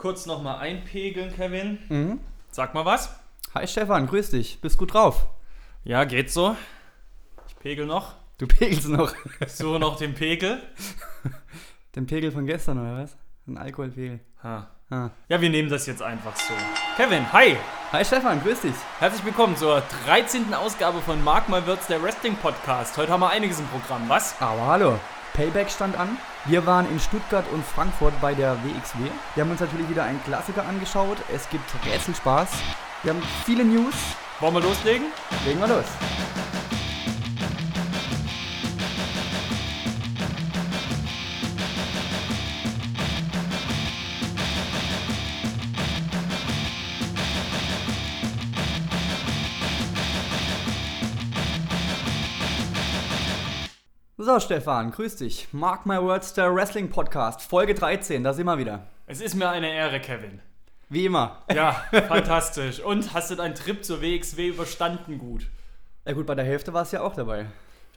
kurz nochmal einpegeln, Kevin. Mhm. Sag mal was. Hi Stefan, grüß dich. Bist gut drauf? Ja, geht so. Ich pegel noch. Du pegelst noch Suche noch den Pegel. den Pegel von gestern, oder was? Ein Alkoholpegel. Ha. Ah. Ja, wir nehmen das jetzt einfach so. Kevin, hi. Hi Stefan, grüß dich. Herzlich willkommen zur 13. Ausgabe von Mark My Words, der Wrestling Podcast. Heute haben wir einiges im Programm, was? Aber hallo. Payback stand an. Wir waren in Stuttgart und Frankfurt bei der WXW. Wir haben uns natürlich wieder einen Klassiker angeschaut. Es gibt Rätselspaß. Wir haben viele News. Wollen wir loslegen? Legen wir los. So, Stefan, grüß dich. Mark My Words, der Wrestling Podcast, Folge 13, da sind wir wieder. Es ist mir eine Ehre, Kevin. Wie immer. Ja, fantastisch. Und hast du deinen Trip zur WXW überstanden gut? Ja gut, bei der Hälfte war es ja auch dabei.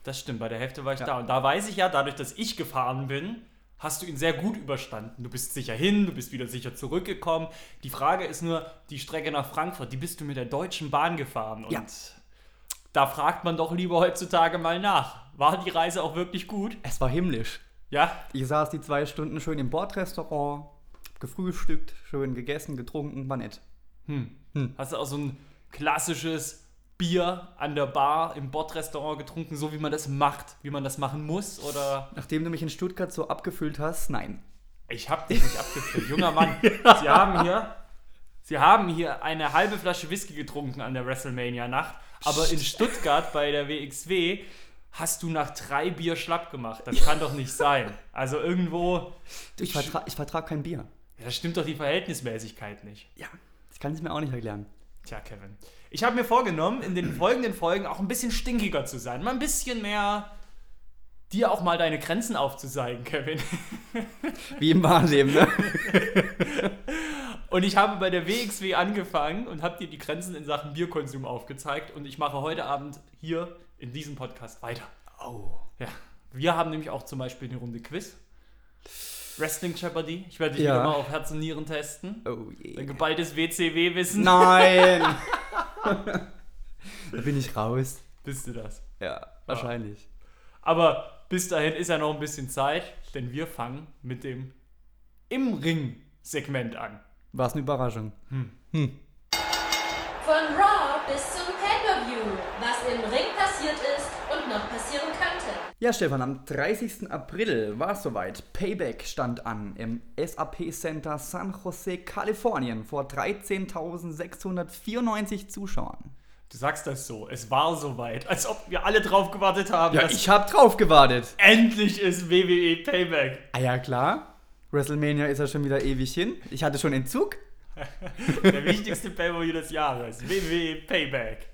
Das stimmt, bei der Hälfte war ich Ja. da. Und da weiß ich ja, dadurch, dass ich gefahren bin, hast du ihn sehr gut überstanden. Du bist sicher hin, du bist wieder sicher zurückgekommen. Die Frage ist nur, die Strecke nach Frankfurt, die bist du mit der Deutschen Bahn gefahren. Und Ja. da fragt man doch lieber heutzutage mal nach. War die Reise auch wirklich gut? Es war himmlisch. Ja? Ich saß die zwei Stunden schön im Bordrestaurant, gefrühstückt, schön gegessen, getrunken, war nett. Hm. Hm. Hast du auch so ein klassisches Bier an der Bar im Bordrestaurant getrunken, so wie man das macht, wie man das machen muss? Oder Nachdem du mich in Stuttgart so abgefüllt hast, nein. Ich hab dich nicht abgefüllt. Junger Mann, Sie haben hier Sie haben hier eine halbe Flasche Whisky getrunken an der WrestleMania-Nacht, aber in Stuttgart bei der WXW hast du nach drei Bier schlapp gemacht. Das kann doch nicht sein. Also irgendwo, Du, ich, vertra ich vertrag kein Bier. ja, da stimmt doch die Verhältnismäßigkeit nicht. Ja, das kann ich mir auch nicht erklären. Tja, Kevin. Ich habe mir vorgenommen, in den folgenden Folgen auch ein bisschen stinkiger zu sein. Mal ein bisschen mehr dir auch mal deine Grenzen aufzuzeigen, Kevin. Wie im wahren Leben, ne? Und ich habe bei der WXW angefangen und habe dir die Grenzen in Sachen Bierkonsum aufgezeigt. Und ich mache heute Abend hier in diesem Podcast weiter. Oh. Ja. Wir haben nämlich auch zum Beispiel eine Runde Quiz. Wrestling Jeopardy. Ich werde dich Ja. wieder mal auf Herz und Nieren testen. Oh je. geballtes WCW-Wissen. Nein! da bin ich raus. Bist du das? Ja, wahrscheinlich. Aber bis dahin ist ja noch ein bisschen Zeit, denn wir fangen mit dem Im Ring-Segment an. War es eine Überraschung. Von Raw Ja, Stefan, am 30. April war es soweit. Payback stand an im SAP Center San Jose, Kalifornien vor 13.694 Zuschauern. Du sagst das so, es war soweit, als ob wir alle drauf gewartet haben, Ja, ich hab drauf gewartet. endlich ist WWE Payback. Ah ja, klar. WrestleMania ist ja schon wieder ewig hin. Ich hatte schon Entzug. Der wichtigste Pay-Per-View des Jahres. WWE Payback.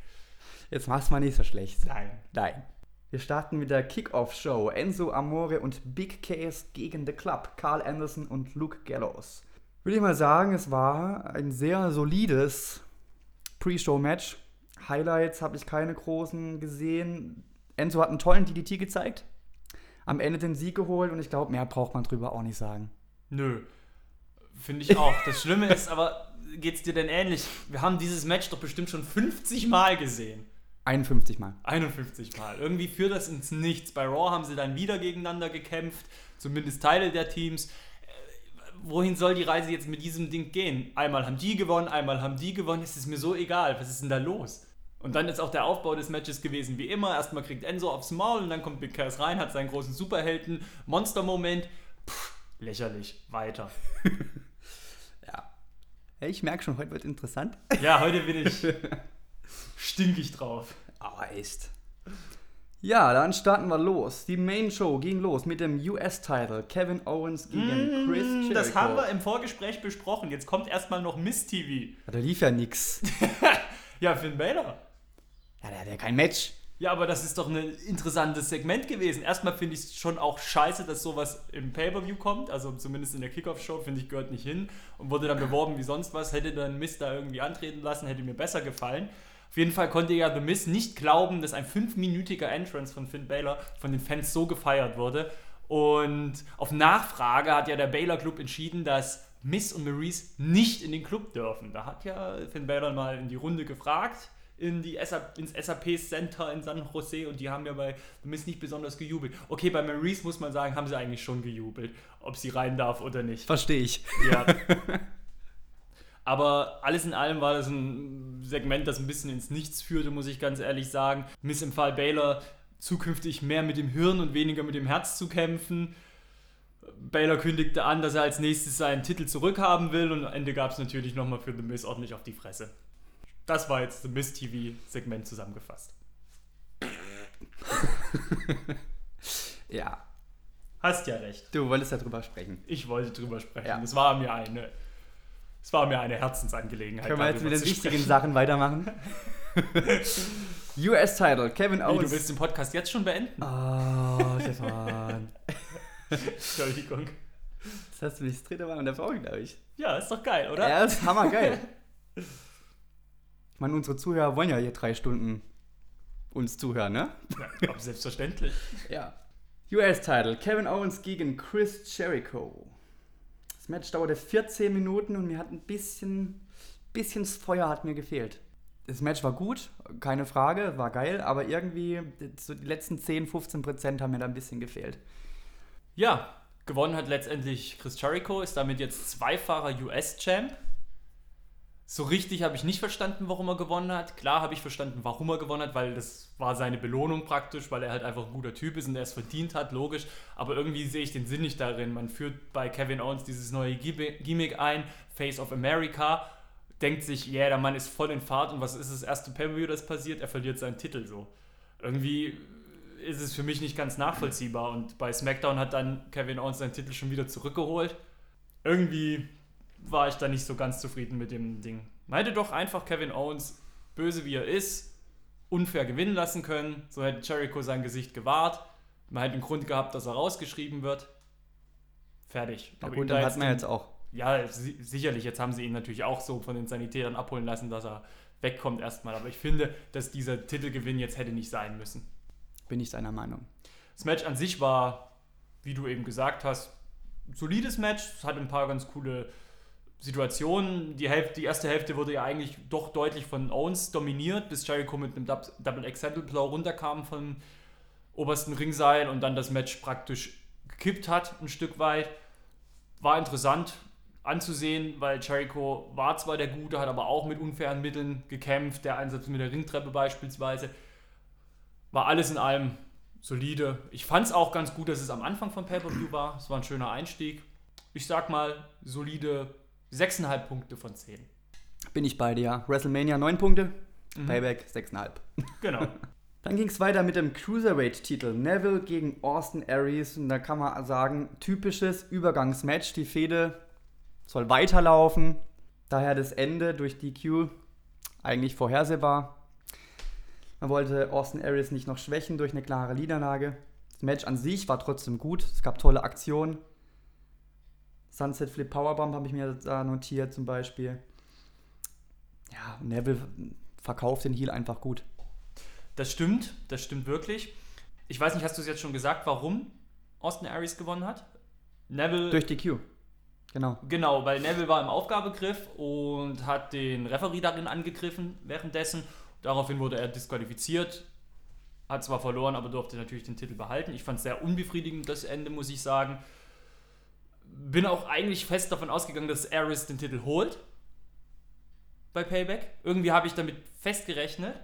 Jetzt mach's mal nicht so schlecht. Nein. Nein. Wir starten mit der Kickoff-Show. Enzo Amore und Big Case gegen The Club. Carl Anderson und Luke Gallows. Würde ich mal sagen, es war ein sehr solides Pre-Show-Match. Highlights habe ich keine großen gesehen. Enzo hat einen tollen DDT gezeigt. Am Ende den Sieg geholt und ich glaube, mehr braucht man drüber auch nicht sagen. Nö. Finde ich auch. Das Schlimme ist aber, geht's dir denn ähnlich? Wir haben dieses Match doch bestimmt schon 50 Mal gesehen. 51 Mal. 51 Mal. Irgendwie führt das ins Nichts. Bei Raw haben sie dann wieder gegeneinander gekämpft, zumindest Teile der Teams. Äh, Wohin soll die Reise jetzt mit diesem Ding gehen? Einmal haben die gewonnen, einmal haben die gewonnen. Es ist mir so egal. Was ist denn da los? Und dann ist auch der Aufbau des Matches gewesen wie immer. Erstmal kriegt Enzo aufs Maul und dann kommt Big Cass rein, hat seinen großen Superhelden-Monster-Moment. Pff, Lächerlich. Weiter. Ja. Ja, Ich merke schon, heute wird interessant. Ja, heute bin ich stinkig drauf. Aber echt. Ja, dann starten wir los. Die Main Show ging los mit dem US-Title. Kevin Owens gegen Chris Jericho. Mm, Das haben wir im Vorgespräch besprochen. Jetzt kommt erstmal noch Miss TV. Ja, Da lief ja nix. Ja, Finn Balor. Ja, der hat ja kein Match. Ja, aber das ist doch ein interessantes Segment gewesen. Erstmal finde ich es schon auch scheiße, dass sowas im Pay-Per-View kommt. Also zumindest in der Kickoff-Show, finde ich, gehört nicht hin. Und wurde dann beworben wie sonst was. Hätte dann Miss da irgendwie antreten lassen, hätte mir besser gefallen. Auf jeden Fall konnte ja The Miz nicht glauben, dass ein fünfminütiger Entrance von Finn Balor von den Fans so gefeiert wurde. Und auf Nachfrage hat ja der Baylor Club entschieden, dass Miss und Maurice nicht in den Club dürfen. Da hat ja Finn Balor mal in die Runde gefragt, in die SAP, ins SAP Center in San Jose und die haben ja bei The Miss nicht besonders gejubelt. Okay, bei Maurice muss man sagen, haben sie eigentlich schon gejubelt, ob sie rein darf oder nicht. Verstehe ich. Ja. Aber alles in allem war das ein Segment, das ein bisschen ins Nichts führte, muss ich ganz ehrlich sagen. Miss im Fall Baylor zukünftig mehr mit dem Hirn und weniger mit dem Herz zu kämpfen. Baylor kündigte an, dass er als nächstes seinen Titel zurückhaben will und am Ende gab es natürlich nochmal für The Miz ordentlich auf die Fresse. Das war jetzt das Miz TV Segment zusammengefasst. Ja, Hast ja recht. du wolltest darüber sprechen. Ich wollte drüber sprechen. Ja. Es war mir eine, es war mir eine Herzensangelegenheit. Können wir jetzt mit den wichtigen. Sachen weitermachen? US-Title, Kevin Wie, Owens. du willst den Podcast jetzt schon beenden? Oh, Stefan. Entschuldigung. Das hast du nicht das dritte Mal unterbrochen, glaube ich. Ja, ist doch geil, oder? Ja, ist hammergeil. Ich meine, unsere Zuhörer wollen ja hier drei Stunden uns zuhören, ne? Ja, selbstverständlich. Ja. US-Title, Kevin Owens gegen Chris Jericho. Das Match dauerte 14 Minuten und mir hat ein bisschen, bisschen das Feuer hat mir gefehlt. Das Match war gut, keine Frage, war geil, aber irgendwie so die letzten 10, 15 Prozent haben mir da ein bisschen gefehlt. Ja, gewonnen hat letztendlich Chris Jericho, ist damit jetzt zweifacher US-Champ. So richtig habe ich nicht verstanden, warum er gewonnen hat. Klar habe ich verstanden, warum er gewonnen hat, weil das war seine Belohnung praktisch, weil er halt einfach ein guter Typ ist und er es verdient hat, logisch. Aber irgendwie sehe ich den Sinn nicht darin. Man führt bei Kevin Owens dieses neue Gimmick ein, Face of America, denkt sich, yeah, der Mann ist voll in Fahrt und was ist das erste Pay-Per-View, das passiert? Er verliert seinen Titel so. Irgendwie ist es für mich nicht ganz nachvollziehbar und bei SmackDown hat dann Kevin Owens seinen Titel schon wieder zurückgeholt. Irgendwie war ich da nicht so ganz zufrieden mit dem Ding. Man hätte doch einfach Kevin Owens, böse wie er ist, unfair gewinnen lassen können. So hätte Jericho sein Gesicht gewahrt. Man hätte einen Grund gehabt, dass er rausgeschrieben wird. Fertig. Na Aber gut, dann da hat man jetzt auch. ja, si sicherlich. Jetzt haben sie ihn natürlich auch so von den Sanitätern abholen lassen, dass er wegkommt erstmal. Aber ich finde, dass dieser Titelgewinn jetzt hätte nicht sein müssen. Bin ich seiner Meinung. Das Match an sich war, wie du eben gesagt hast, ein solides Match. Es hat ein paar ganz coole Situationen. Die, Hälfte, die erste Hälfte wurde ja eigentlich doch deutlich von Owens dominiert, bis Jericho mit einem Double Accidental Blow runterkam vom obersten Ringseil und dann das Match praktisch gekippt hat, ein Stück weit. War interessant anzusehen, weil Jericho war zwar der Gute, hat aber auch mit unfairen Mitteln gekämpft, der Einsatz mit der Ringtreppe beispielsweise. War alles in allem solide. Ich fand es auch ganz gut, dass es am Anfang von Pay-Per-View war. Es war ein schöner Einstieg. Ich sag mal, solide 6,5 Punkte von 10. Bin ich bei dir. WrestleMania 9 Punkte, Payback 6,5. Genau. Dann ging es weiter mit dem Cruiserweight-Titel. Neville gegen Austin Aries. Und da kann man sagen, typisches Übergangsmatch. Die Fehde soll weiterlaufen. Daher das Ende durch DQ eigentlich vorhersehbar. Man wollte Austin Aries nicht noch schwächen durch eine klare Niederlage. Das Match an sich war trotzdem gut. Es gab tolle Aktionen. Sunset Flip Powerbomb habe ich mir da notiert zum Beispiel. Ja, Neville verkauft den Heal einfach gut. Das stimmt, das stimmt wirklich. Ich weiß nicht, hast du es jetzt schon gesagt, warum Austin Aries gewonnen hat? Neville. Durch DQ. Genau. Genau, weil Neville war im Aufgabegriff und hat den Referee darin angegriffen währenddessen. Daraufhin wurde er disqualifiziert. Hat zwar verloren, aber durfte natürlich den Titel behalten. Ich fand es sehr unbefriedigend, das Ende, muss ich sagen. Bin auch eigentlich fest davon ausgegangen, dass Aris den Titel holt. Bei Payback. Irgendwie habe ich damit festgerechnet.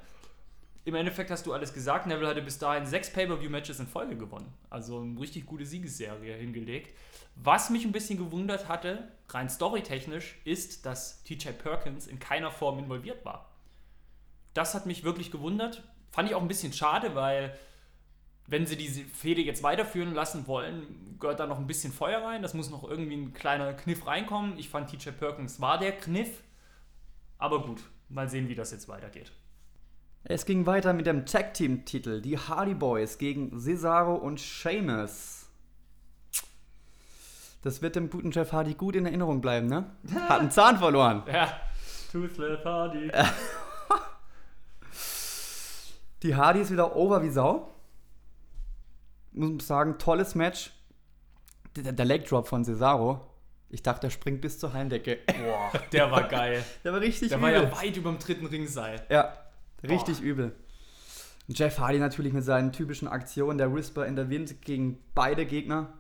Im Endeffekt hast du alles gesagt. Neville hatte bis dahin sechs Pay-Per-View-Matches in Folge gewonnen. Also eine richtig gute Siegesserie hingelegt. Was mich ein bisschen gewundert hatte, rein storytechnisch, ist, dass TJ Perkins in keiner Form involviert war. Das hat mich wirklich gewundert. Fand ich auch ein bisschen schade, weil wenn sie diese Fehde jetzt weiterführen lassen wollen, gehört da noch ein bisschen Feuer rein. Das muss noch irgendwie ein kleiner Kniff reinkommen. Ich fand TJ Perkins war der Kniff. Aber gut, mal sehen, wie das jetzt weitergeht. Es ging weiter mit dem Tag Team Titel. Die Hardy Boys gegen Cesaro und Sheamus. Das wird dem guten Jeff Hardy gut in Erinnerung bleiben, ne? Hat einen Zahn verloren. Ja, Toothless Hardy. Die Hardy ist wieder over wie Sau. Muss sagen, tolles Match. Der, der Leg Drop von Cesaro. Ich dachte, er springt bis zur Heimdecke. Boah, der war geil. Der war richtig Der übel. war ja weit über dem dritten Ringseil. Ja, richtig Boah. übel. Jeff Hardy natürlich mit seinen typischen Aktionen, der Whisper in der Wind gegen beide Gegner.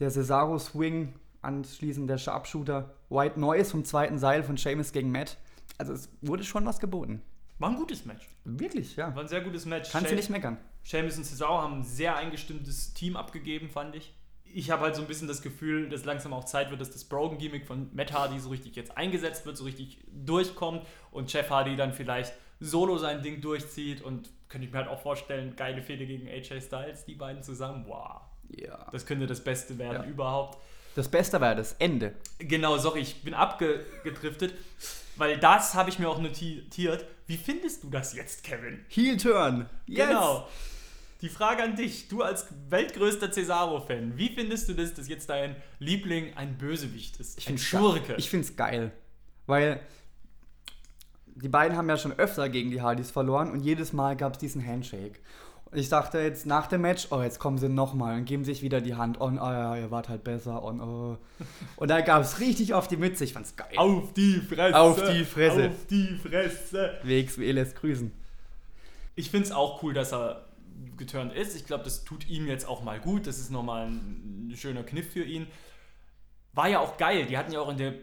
Der Cesaro Swing, anschließend der Sharpshooter. White Noise vom zweiten Seil von Sheamus gegen Matt. Also es wurde schon was geboten. War ein gutes Match. Wirklich, ja. War ein sehr gutes Match. Kannst du nicht meckern. Sheamus und Cesaro haben ein sehr eingestimmtes Team abgegeben, fand ich. Ich habe halt so ein bisschen das Gefühl, dass langsam auch Zeit wird, dass das Brogan-Gimmick von Matt Hardy so richtig jetzt eingesetzt wird, so richtig durchkommt und Jeff Hardy dann vielleicht solo sein Ding durchzieht und könnte ich mir halt auch vorstellen, geile Fehde gegen AJ Styles, die beiden zusammen, wow. Ja. Das könnte das Beste werden Ja. überhaupt. Das Beste war das Ende. Genau, sorry, ich bin abgedriftet, weil das habe ich mir auch notiert. Wie findest du das jetzt, Kevin? Heel Turn. Yes. Genau. Die Frage an dich, du als weltgrößter Cesaro-Fan, wie findest du das, dass jetzt dein Liebling ein Bösewicht ist? Ich ein find's Schurke. Ich finde es geil. Weil die beiden haben ja schon öfter gegen die Hardys verloren und jedes Mal gab es diesen Handshake. Und ich dachte jetzt nach dem Match, oh, jetzt kommen sie nochmal und geben sich wieder die Hand. Und, oh ja, ihr wart halt besser. Und, oh. und da gab es richtig auf die Mütze. Ich fand's geil. auf die Fresse. Auf die Fresse. Auf die Fresse. WXW lässt grüßen. Ich finde es auch cool, dass er geturnt ist. Ich glaube, das tut ihm jetzt auch mal gut. Das ist nochmal ein, schöner Kniff für ihn. War ja auch geil. Die hatten ja auch in der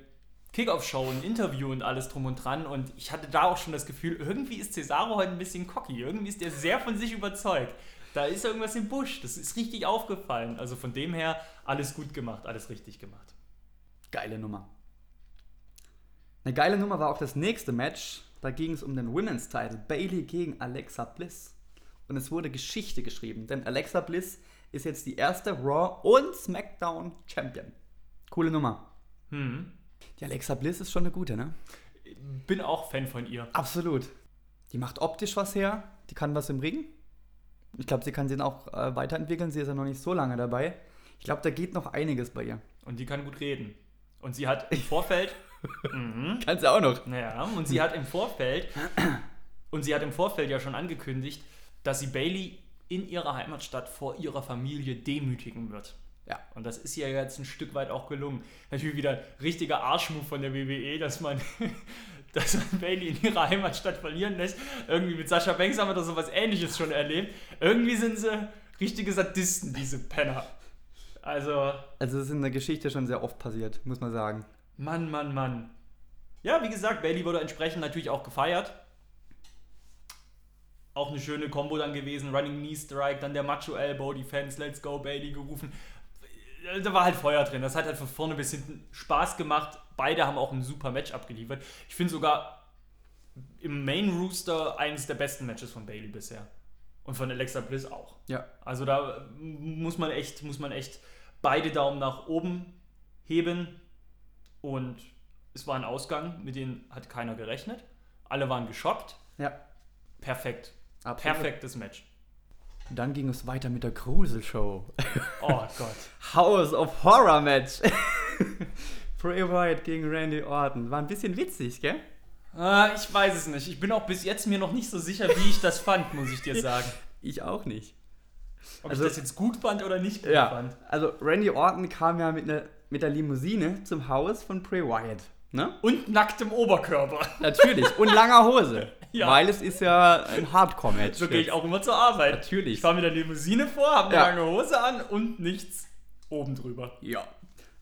Kickoff-Show ein Interview und alles drum und dran. Und ich hatte da auch schon das Gefühl, irgendwie ist Cesaro heute ein bisschen cocky. Irgendwie ist er sehr von sich überzeugt. Da ist irgendwas im Busch. Das ist richtig aufgefallen. Also von dem her, alles gut gemacht, alles richtig gemacht. Geile Nummer. Eine geile Nummer war auch das nächste Match. Da ging es um den Women's Title. Bailey gegen Alexa Bliss. Und es wurde Geschichte geschrieben, denn Alexa Bliss ist jetzt die erste Raw und SmackDown Champion. Coole Nummer. Hm. Die Alexa Bliss ist schon eine gute, ne? Bin auch Fan von ihr. Absolut. Die macht optisch was her. Die kann was im Ring. Ich glaube, sie kann sie auch äh, weiterentwickeln. Sie ist ja noch nicht so lange dabei. Ich glaube, da geht noch einiges bei ihr. Und die kann gut reden. Und sie hat im Vorfeld. mhm. Kann sie auch noch. Ja, und sie hat im Vorfeld. Und sie hat im Vorfeld ja schon angekündigt, dass sie Bailey in ihrer Heimatstadt vor ihrer Familie demütigen wird. Ja. Und das ist ihr jetzt ein Stück weit auch gelungen. Natürlich wieder ein richtiger Arschmove von der WWE, dass man, dass man Bailey in ihrer Heimatstadt verlieren lässt. Irgendwie mit Sascha Banks haben wir da sowas ähnliches schon erlebt. Irgendwie sind sie richtige Sadisten, diese Penner. Also, Also, es ist in der Geschichte schon sehr oft passiert, muss man sagen. Mann, Mann, Mann. Ja, wie gesagt, Bailey wurde entsprechend natürlich auch gefeiert. Auch eine schöne Combo dann gewesen. Running Knee Strike, dann der Macho Elbow, die Fans Let's Go Bailey gerufen. Da war halt Feuer drin. Das hat halt von vorne bis hinten Spaß gemacht. Beide haben auch ein super Match abgeliefert. Ich finde sogar im Main Rooster eines der besten Matches von Bailey bisher. Und von Alexa Bliss auch. Ja. Also da muss man echt, muss man echt beide Daumen nach oben heben. Und es war ein Ausgang, mit dem hat keiner gerechnet. Alle waren geschockt. Ja. Perfekt. Absolut. Perfektes Match. Dann ging es weiter mit der Grusel-Show. Oh Gott. House of Horror Match. Bray Wyatt gegen Randy Orton. War ein bisschen witzig, gell? Ah, ich weiß es nicht. Ich bin auch bis jetzt mir noch nicht so sicher, wie ich das fand, muss ich dir sagen. Ich auch nicht. Ob Also- ich das jetzt gut fand oder nicht gut Ja. fand. Also Randy Orton kam ja mit, ne, mit der Limousine zum Haus von Bray Wyatt. Ne? Und nacktem Oberkörper. Natürlich. Und langer Hose. Ja. Weil es ist ja ein Hardcore-Match. So gehe ich auch immer zur Arbeit. Natürlich. Ich fahre mit der Limousine vor, habe eine Ja. lange Hose an und nichts oben drüber. Ja.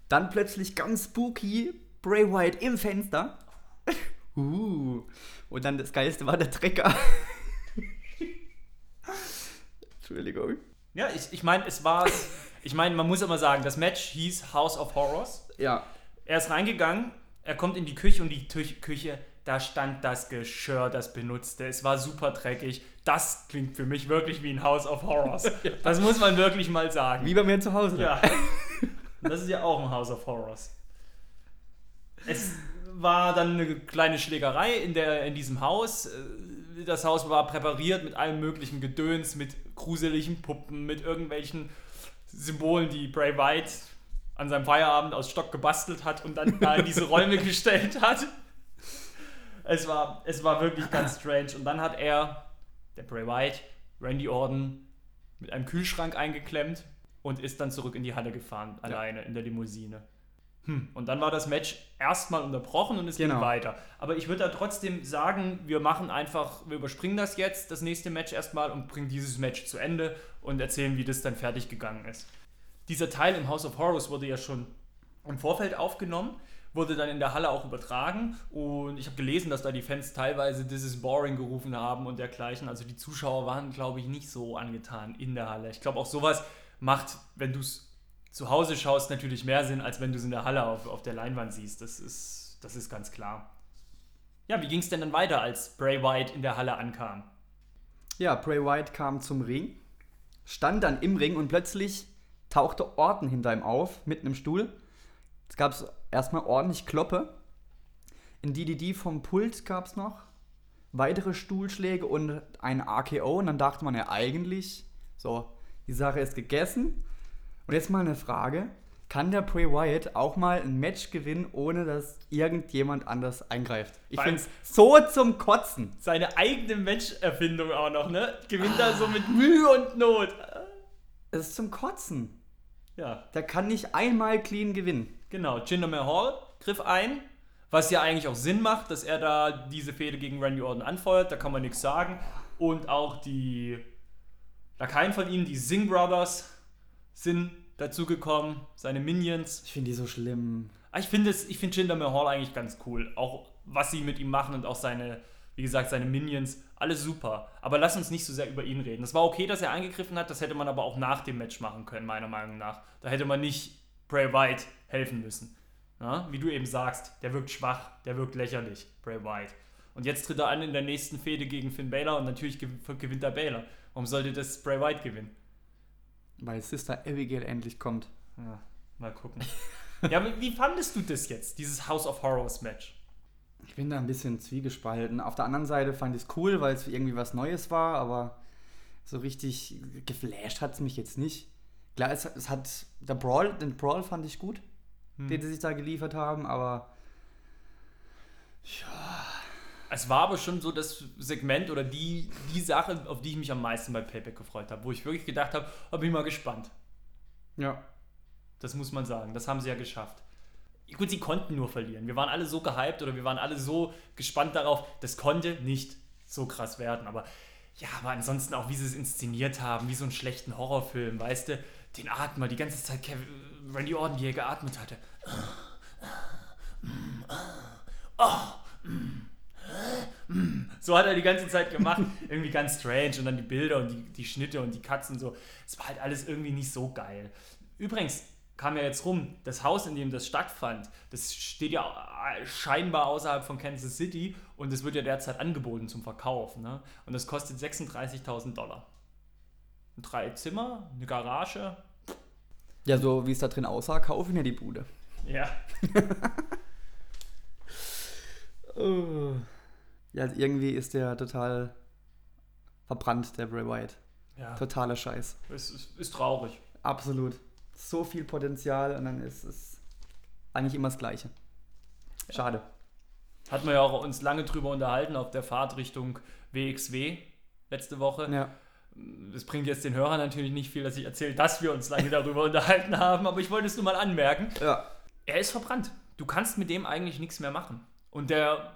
Dann plötzlich ganz spooky Bray Wyatt im Fenster. uh. Und dann das Geilste war der Trecker. Entschuldigung. Ja, ich, ich meine, es war. Ich meine, man muss immer sagen, das Match hieß House of Horrors. Ja. Er ist reingegangen, er kommt in die Küche und die Tü- Küche, da stand das Geschirr, das benutzte. Es war super dreckig. Das klingt für mich wirklich wie ein House of Horrors. Das muss man wirklich mal sagen. Wie bei mir zu Hause. Ja. Das ist ja auch ein House of Horrors. Es war dann eine kleine Schlägerei in, der, in diesem Haus. Das Haus war präpariert mit allem möglichen Gedöns, mit gruseligen Puppen, mit irgendwelchen Symbolen, die Bray White an seinem Feierabend aus Stock gebastelt hat und dann da in diese Räume gestellt hat. Es war, es war wirklich ganz strange. Und dann hat er, der Bray White, Randy Orton mit einem Kühlschrank eingeklemmt und ist dann zurück in die Halle gefahren, alleine in der Limousine. Hm. Und dann war das Match erstmal unterbrochen und es Genau. ging weiter. Aber ich würde da trotzdem sagen, wir machen einfach, wir überspringen das jetzt, das nächste Match erstmal und bringen dieses Match zu Ende und erzählen, wie das dann fertig gegangen ist. Dieser Teil im House of Horrors wurde ja schon im Vorfeld aufgenommen, wurde dann in der Halle auch übertragen und ich habe gelesen, dass da die Fans teilweise This is boring gerufen haben und dergleichen. Also die Zuschauer waren, glaube ich, nicht so angetan in der Halle. Ich glaube auch sowas macht, wenn du es zu Hause schaust, natürlich mehr Sinn, als wenn du es in der Halle auf, auf der Leinwand siehst. Das ist, das ist ganz klar. Ja, wie ging es denn dann weiter, als Bray Wyatt in der Halle ankam? Ja, Bray Wyatt kam zum Ring, stand dann im Ring und plötzlich tauchte Orton hinter ihm auf, mit einem Stuhl. Es gab erstmal ordentlich Kloppe. In DDD vom Pult gab es noch weitere Stuhlschläge und ein RKO. Und dann dachte man ja eigentlich, so, die Sache ist gegessen. Und jetzt mal eine Frage. Kann der Bray Wyatt auch mal ein Match gewinnen, ohne dass irgendjemand anders eingreift? Ich finde es so zum Kotzen. Seine eigene Matcherfindung auch noch, ne? Gewinnt er so mit Mühe und Not. Es ist zum Kotzen. Ja, Der kann nicht einmal clean gewinnen. Genau. Jinder Mahal griff ein, was ja eigentlich auch Sinn macht, dass er da diese Fehde gegen Randy Orton anfeuert. Da kann man nichts sagen. Und auch die Lakaien von ihnen, die Singh Brothers, sind dazugekommen. Seine Minions. Ich finde die so schlimm. Ah, Ich finde finde Jinder Mahal eigentlich ganz cool. Auch was sie mit ihm machen und auch seine, wie gesagt, seine Minions, alles super. Aber lass uns nicht so sehr über ihn reden. Das war okay, dass er eingegriffen hat, das hätte man aber auch nach dem Match machen können, meiner Meinung nach. Da hätte man nicht Bray Wyatt helfen müssen. Ja? Wie du eben sagst, der wirkt schwach, der wirkt lächerlich, Bray Wyatt. Und jetzt tritt er an in der nächsten Fehde gegen Finn Balor und natürlich gew- gewinnt er Balor. Warum sollte das Bray Wyatt gewinnen? Weil Sister Abigail endlich kommt. Ja, mal gucken. ja, wie fandest du das jetzt, dieses House of Horrors Match? Ich bin da ein bisschen zwiegespalten. Auf der anderen Seite fand ich es cool, weil es irgendwie was Neues war, aber so richtig geflasht hat es mich jetzt nicht. Klar, es, es hat. Der Brawl, den Brawl fand ich gut, den sie sich da geliefert haben, aber Es war aber schon so das Segment oder die, die Sache, auf die ich mich am meisten bei Payback gefreut habe, wo ich wirklich gedacht habe, oh, bin ich mal gespannt. ja. Das muss man sagen. Das haben sie ja geschafft. Gut, sie konnten nur verlieren. Wir waren alle so gehypt oder wir waren alle so gespannt darauf, das konnte nicht so krass werden. Aber ja, aber ansonsten auch, wie sie es inszeniert haben, wie so einen schlechten Horrorfilm, weißt du, den Atmer, die ganze Zeit Kevin, Randy Orton, wie er geatmet hatte. So hat er die ganze Zeit gemacht. Irgendwie ganz strange. Und dann die Bilder und die, die Schnitte und die Katzen so. Es war halt alles irgendwie nicht so geil. Übrigens kam ja jetzt rum, das Haus, in dem das stattfand, das steht ja scheinbar außerhalb von Kansas City und es wird ja derzeit angeboten zum Verkauf. Ne? Und das kostet 36.000 Dollar. Drei Zimmer, eine Garage. Ja, so wie es da drin aussah, kaufen ja die Bude. Ja. Oh. Ja, also irgendwie ist der total verbrannt, der Bray Wyatt. Ja, Totaler Scheiß. es ist, ist traurig. Absolut. So viel Potenzial und dann ist es eigentlich immer das Gleiche. Schade. Hat man ja auch uns lange drüber unterhalten auf der Fahrt Richtung WXW letzte Woche. Ja. Das bringt jetzt den Hörern natürlich nicht viel, dass ich erzähle, dass wir uns lange darüber unterhalten haben, aber ich wollte es nur mal anmerken. Ja. Er ist verbrannt. Du kannst mit dem eigentlich nichts mehr machen. Und der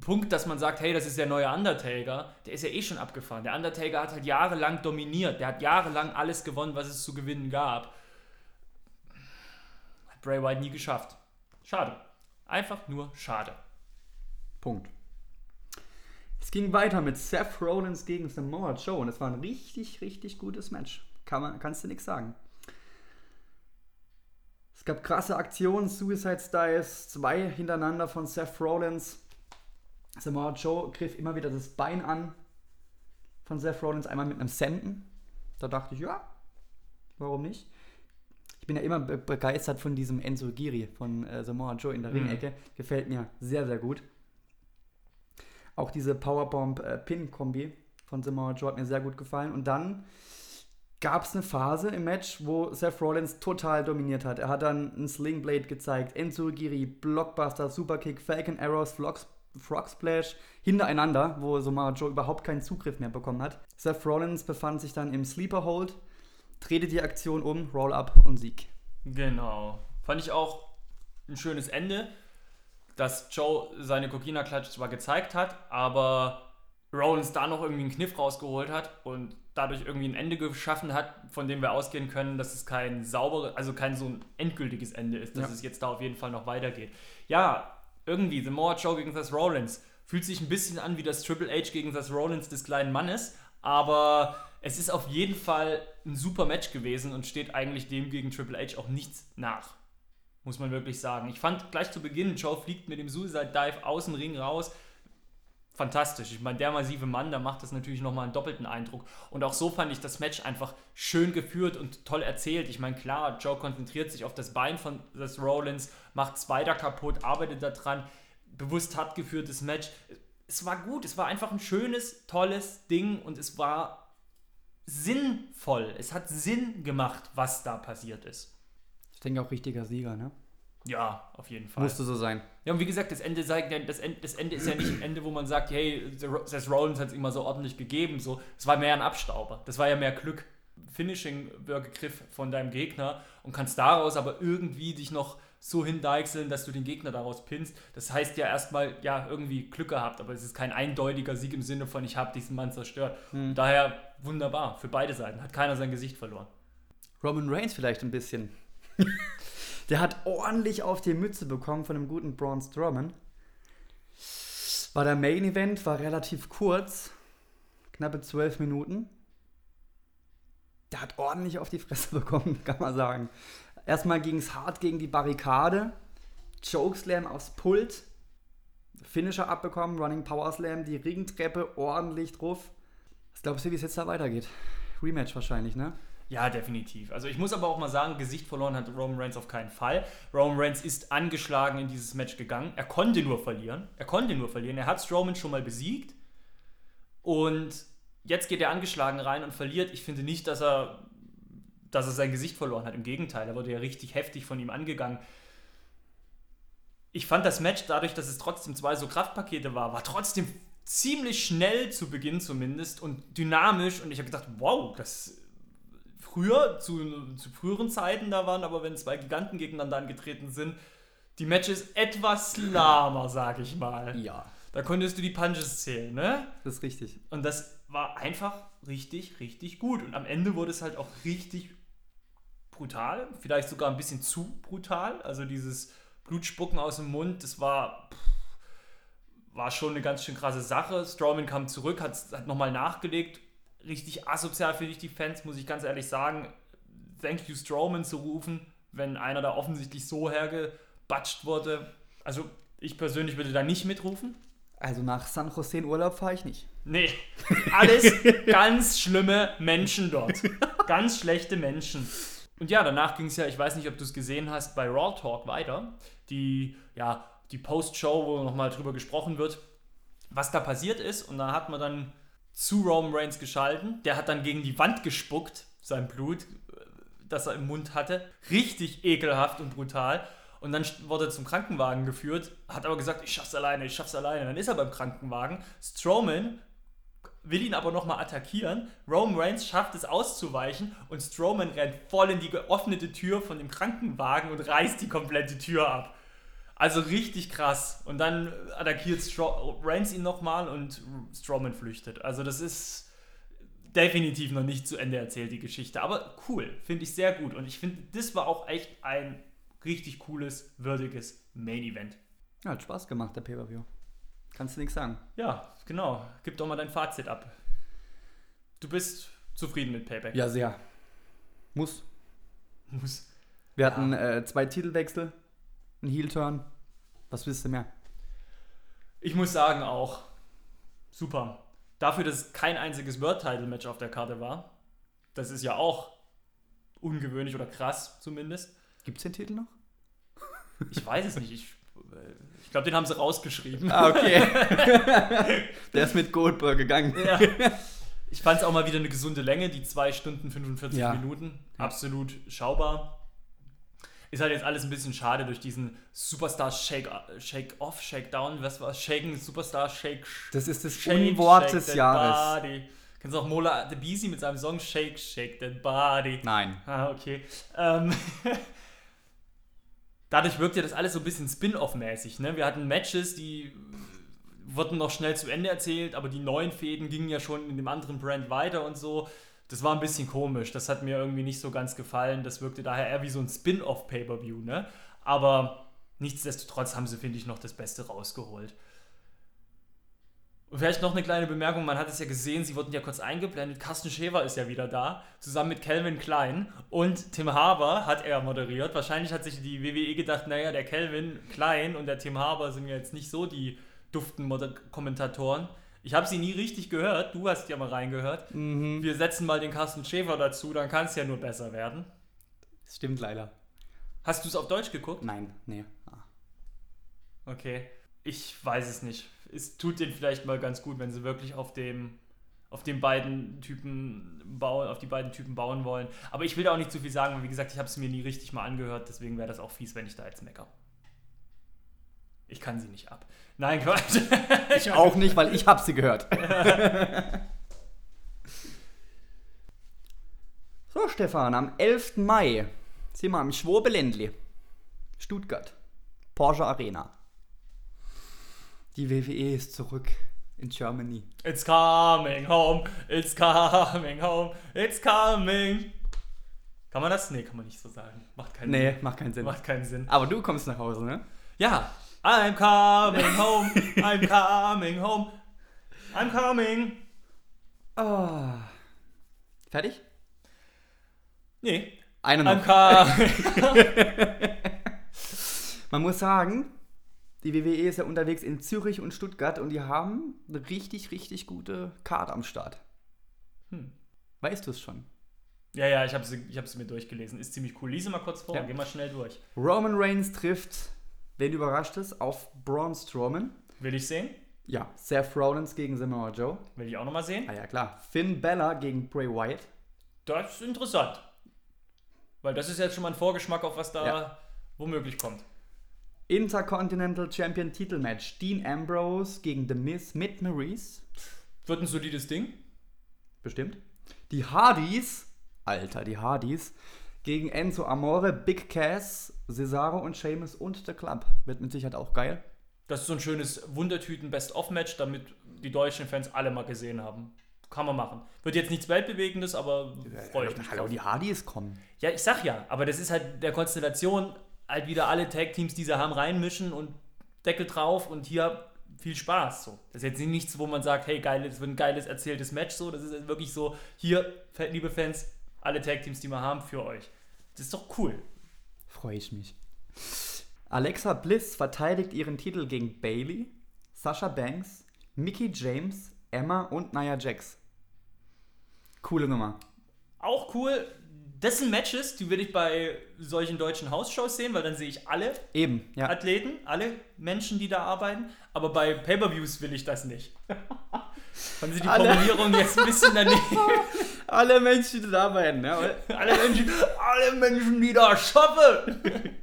Punkt, dass man sagt, hey, das ist der neue Undertaker, der ist ja eh schon abgefahren. Der Undertaker hat halt jahrelang dominiert. Der hat jahrelang alles gewonnen, was es zu gewinnen gab. Hat Bray Wyatt nie geschafft. Schade. Einfach nur schade. Punkt. Es ging weiter mit Seth Rollins gegen Samoa Joe und es war ein richtig, richtig gutes Match. Kann man, kannst du nichts sagen. Es gab krasse Aktionen, Suicide Styles, zwei hintereinander von Seth Rollins. Samoa Joe griff immer wieder das Bein an von Seth Rollins, einmal mit einem Senden. Da dachte ich, ja, warum nicht? Ich bin ja immer be begeistert von diesem Enzo Giri von äh, Samoa Joe in der Mhm. Ringecke. Gefällt mir sehr, sehr gut. Auch diese Powerbomb-Pin-Kombi von Samoa Joe hat mir sehr gut gefallen. Und dann gab es eine Phase im Match, wo Seth Rollins total dominiert hat. Er hat dann einen Slingblade gezeigt, Enzo Giri, Blockbuster, Superkick, Falcon Arrows, Frog Splash hintereinander, wo Samoa Joe überhaupt keinen Zugriff mehr bekommen hat. Seth Rollins befand sich dann im Sleeper Hold, drehte die Aktion um, Roll-Up und Sieg. Genau. Fand ich auch ein schönes Ende, dass Joe seine Kokina-Klatsch zwar gezeigt hat, aber Rollins da noch irgendwie einen Kniff rausgeholt hat und dadurch irgendwie ein Ende geschaffen hat, von dem wir ausgehen können, dass es kein sauberes, also kein so ein endgültiges Ende ist, dass Ja. es jetzt da auf jeden Fall noch weitergeht. Ja, irgendwie, The More Joe gegen Seth Rollins fühlt sich ein bisschen an wie das Triple H gegen Seth Rollins des kleinen Mannes, aber es ist auf jeden Fall ein super Match gewesen und steht eigentlich dem gegen Triple H auch nichts nach. Muss man wirklich sagen. Ich fand gleich zu Beginn, Joe fliegt mit dem Suicide Dive aus dem Ring raus. Fantastisch. Ich meine, der massive Mann, da macht das natürlich nochmal einen doppelten Eindruck. Und auch so fand ich das Match einfach schön geführt und toll erzählt. Ich meine, klar, Joe konzentriert sich auf das Bein von des Rollins, macht Spider kaputt, arbeitet daran. Bewusst hart geführtes Match. Es war gut, es war einfach ein schönes, tolles Ding und es war sinnvoll. Es hat Sinn gemacht, was da passiert ist. Ich denke auch richtiger Sieger, ne? Ja, auf jeden Fall. Musste so sein. Ja, und wie gesagt, das Ende, das Ende, das Ende ist ja nicht ein Ende, wo man sagt, hey, Seth Rollins hat es immer so ordentlich gegeben. So, es war mehr ein Abstauber. Das war ja mehr Glück. Finishing-Würgegriff von deinem Gegner und kannst daraus aber irgendwie dich noch so hindeichseln, dass du den Gegner daraus pinnst. Das heißt ja erstmal, ja, irgendwie Glück gehabt, aber es ist kein eindeutiger Sieg im Sinne von, ich habe diesen Mann zerstört. Daher wunderbar, für beide Seiten. Hat keiner sein Gesicht verloren. Roman Reigns vielleicht ein bisschen. Der hat ordentlich auf die Mütze bekommen von dem guten Braun Strowman. War der Main Event, war relativ kurz. Knappe zwölf Minuten. Der hat ordentlich auf die Fresse bekommen, kann man sagen. Erstmal ging es hart gegen die Barrikade. Chokeslam aufs Pult. Finisher abbekommen, Running Power Slam, die Ringtreppe ordentlich drauf. Was glaubst du, wie es jetzt da weitergeht? Rematch wahrscheinlich, ne? Ja, definitiv. Also ich muss aber auch mal sagen, Gesicht verloren hat Roman Reigns auf keinen Fall. Roman Reigns ist angeschlagen in dieses Match gegangen. Er konnte nur verlieren. Er konnte nur verlieren. Er hat Strowman schon mal besiegt. Und jetzt geht er angeschlagen rein und verliert. Ich finde nicht, dass er, dass er sein Gesicht verloren hat. Im Gegenteil, er wurde ja richtig heftig von ihm angegangen. Ich fand das Match, dadurch, dass es trotzdem zwei so Kraftpakete war, war trotzdem ziemlich schnell zu Beginn zumindest und dynamisch. Und ich habe gedacht, wow, das früher, zu, zu früheren Zeiten da waren, aber wenn zwei Giganten gegeneinander angetreten sind, die Matches etwas lahmer, sag ich mal. Ja. Da konntest du die Punches zählen, ne? Das ist richtig. Und das war einfach richtig, richtig gut. Und am Ende wurde es halt auch richtig brutal, vielleicht sogar ein bisschen zu brutal. Also dieses Blutspucken aus dem Mund, das war, pff, war schon eine ganz schön krasse Sache. Strowman kam zurück, hat, hat nochmal nachgelegt. Richtig asozial finde ich die Fans, muss ich ganz ehrlich sagen. Thank you Strowman zu rufen, wenn einer da offensichtlich so hergebatscht wurde. Also ich persönlich würde da nicht mitrufen. Also nach San Jose in Urlaub fahre ich nicht. Nee, alles ganz schlimme Menschen dort. Ganz schlechte Menschen. Und ja, danach ging es ja, ich weiß nicht, ob du es gesehen hast, bei Raw Talk weiter. Die, ja, die Post-Show, wo nochmal drüber gesprochen wird, was da passiert ist. Und da hat man dann zu Roman Reigns geschalten. Der hat dann gegen die Wand gespuckt, sein Blut, äh, das er im Mund hatte. Richtig ekelhaft und brutal. Und dann wurde er zum Krankenwagen geführt, hat aber gesagt, ich schaff's alleine, ich schaff's alleine. Dann ist er beim Krankenwagen. Strowman will ihn aber nochmal attackieren. Roman Reigns schafft es auszuweichen und Strowman rennt voll in die geöffnete Tür von dem Krankenwagen und reißt die komplette Tür ab. Also richtig krass. Und dann attackiert Stro Reigns ihn nochmal und Strowman flüchtet. Also das ist definitiv noch nicht zu Ende erzählt, die Geschichte. Aber cool, finde ich sehr gut. Und ich finde, das war auch echt ein richtig cooles, würdiges Main Event. Ja, hat Spaß gemacht, der Pay-Per-View. Kannst du nichts sagen. Ja, genau. Gib doch mal dein Fazit ab. Du bist zufrieden mit Payback. Ja, sehr. Muss. Muss. Wir hatten äh, zwei Titelwechsel, einen Heel-Turn. Was willst du mehr? Ich muss sagen auch, super. Dafür, dass es kein einziges World-Title-Match auf der Karte war, das ist ja auch ungewöhnlich oder krass zumindest. Gibt's den Titel noch? Ich weiß es nicht. Ich, äh, ich glaube, den haben sie rausgeschrieben. Ah, okay. der ist mit Goldberg gegangen. Ja. Ich fand es auch mal wieder eine gesunde Länge, die 2 Stunden 45 Ja. Minuten. Absolut schaubar. Ist halt jetzt alles ein bisschen schade durch diesen Superstar Shake, Shake Off, Shake Down, was war Shaken, Superstar Shake Das ist das Shake, Unwort Shake des Jahres. Body. Kennst du auch Mola The Beasy mit seinem Song Shake, Shake That Body? Nein. Ah, okay. Ähm, dadurch wirkt ja das alles so ein bisschen Spin-off-mäßig. Ne? Wir hatten Matches, die wurden noch schnell zu Ende erzählt, aber die neuen Fäden gingen ja schon in dem anderen Brand weiter und so. Das war ein bisschen komisch. Das hat mir irgendwie nicht so ganz gefallen. Das wirkte daher eher wie so ein Spin-off-Pay-per-View. Ne? Aber nichtsdestotrotz haben sie, finde ich, noch das Beste rausgeholt. Und vielleicht noch eine kleine Bemerkung, man hat es ja gesehen, sie wurden ja kurz eingeblendet. Carsten Schäfer ist ja wieder da, zusammen mit Calvin Klein. Und Tim Haber hat er moderiert. Wahrscheinlich hat sich die WWE gedacht, naja, der Calvin Klein und der Tim Haber sind ja jetzt nicht so die duften Kommentatoren. Ich habe sie nie richtig gehört, du hast ja mal reingehört. Mhm. Wir setzen mal den Carsten Schäfer dazu, dann kann es ja nur besser werden. Das stimmt leider. Hast du es auf Deutsch geguckt? Nein, nee. Ah. Okay. Ich weiß es nicht. Es tut denen vielleicht mal ganz gut, wenn sie wirklich auf dem auf den beiden Typen bauen, auf die beiden Typen bauen wollen. Aber ich will da auch nicht zu viel sagen, weil wie gesagt, ich habe es mir nie richtig mal angehört, deswegen wäre das auch fies, wenn ich da jetzt mecker. Ich kann sie nicht ab. Nein, Quatsch. Ich auch nicht, weil ich habe sie gehört. so, Stefan, am 11. Mai sind wir am Schwobeländli, Stuttgart, Porsche Arena. Die WWE ist zurück in Germany. It's coming home, it's coming home, it's coming. Kann man das? Nee, kann man nicht so sagen. Macht keinen Nee, Sinn. macht keinen Sinn. Macht keinen Sinn. Aber du kommst nach Hause, ne? Ja, I'm coming home, I'm coming home, I'm coming. Ah. Fertig? Nee, Eine I'm noch. coming. Man muss sagen, die WWE ist ja unterwegs in Zürich und Stuttgart und die haben eine richtig, richtig gute Card am Start. Hm. Weißt du es schon? Ja, ja, ich habe sie, ich hab sie mir durchgelesen. Ist ziemlich cool. Lies mal kurz vor, Ja. geh mal schnell durch. Roman Reigns trifft, wen überrascht es, auf Braun Strowman. Will ich sehen? Ja, Seth Rollins gegen Samoa Joe. Will ich auch nochmal sehen? Ah ja, klar. Finn Bella gegen Bray Wyatt. Das ist interessant. Weil das ist jetzt schon mal ein Vorgeschmack auf was da Ja. womöglich kommt. Intercontinental Champion Titelmatch. Dean Ambrose gegen The Miz mit Maurice. Wird ein solides Ding. Bestimmt. Die Hardys, Alter, die Hardys, gegen Enzo Amore, Big Cass, Cesaro und Sheamus und The Club. Wird mit Sicherheit auch geil. Das ist so ein schönes Wundertüten-Best-of-Match, damit die deutschen Fans alle mal gesehen haben. Kann man machen. Wird jetzt nichts Weltbewegendes, aber freue ich mich. Hallo, die Hardys kommen. Ja, ich sag ja, aber das ist halt der Konstellation, halt wieder alle Tag-Teams, die sie haben, reinmischen und Deckel drauf und hier viel Spaß. So. Das ist jetzt nichts, wo man sagt, hey, geil, das wird ein geiles erzähltes Match. So. Das ist wirklich so, hier, liebe Fans, alle Tag-Teams, die wir haben, für euch. Das ist doch cool. Freue ich mich. Alexa Bliss verteidigt ihren Titel gegen Bailey, Sasha Banks, Mickey James, Emma und Nia Jax. Coole Nummer. Auch cool. Das sind Matches, die würde ich bei solchen deutschen Hausshows sehen, weil dann sehe ich alle Eben, ja. Athleten, alle Menschen, die da arbeiten. Aber bei Pay-Per-Views will ich das nicht. Fanden Sie die Alle. Formulierung jetzt ein bisschen daneben? Alle Menschen, die da arbeiten, ne? alle, Menschen, alle Menschen, die da schaffen!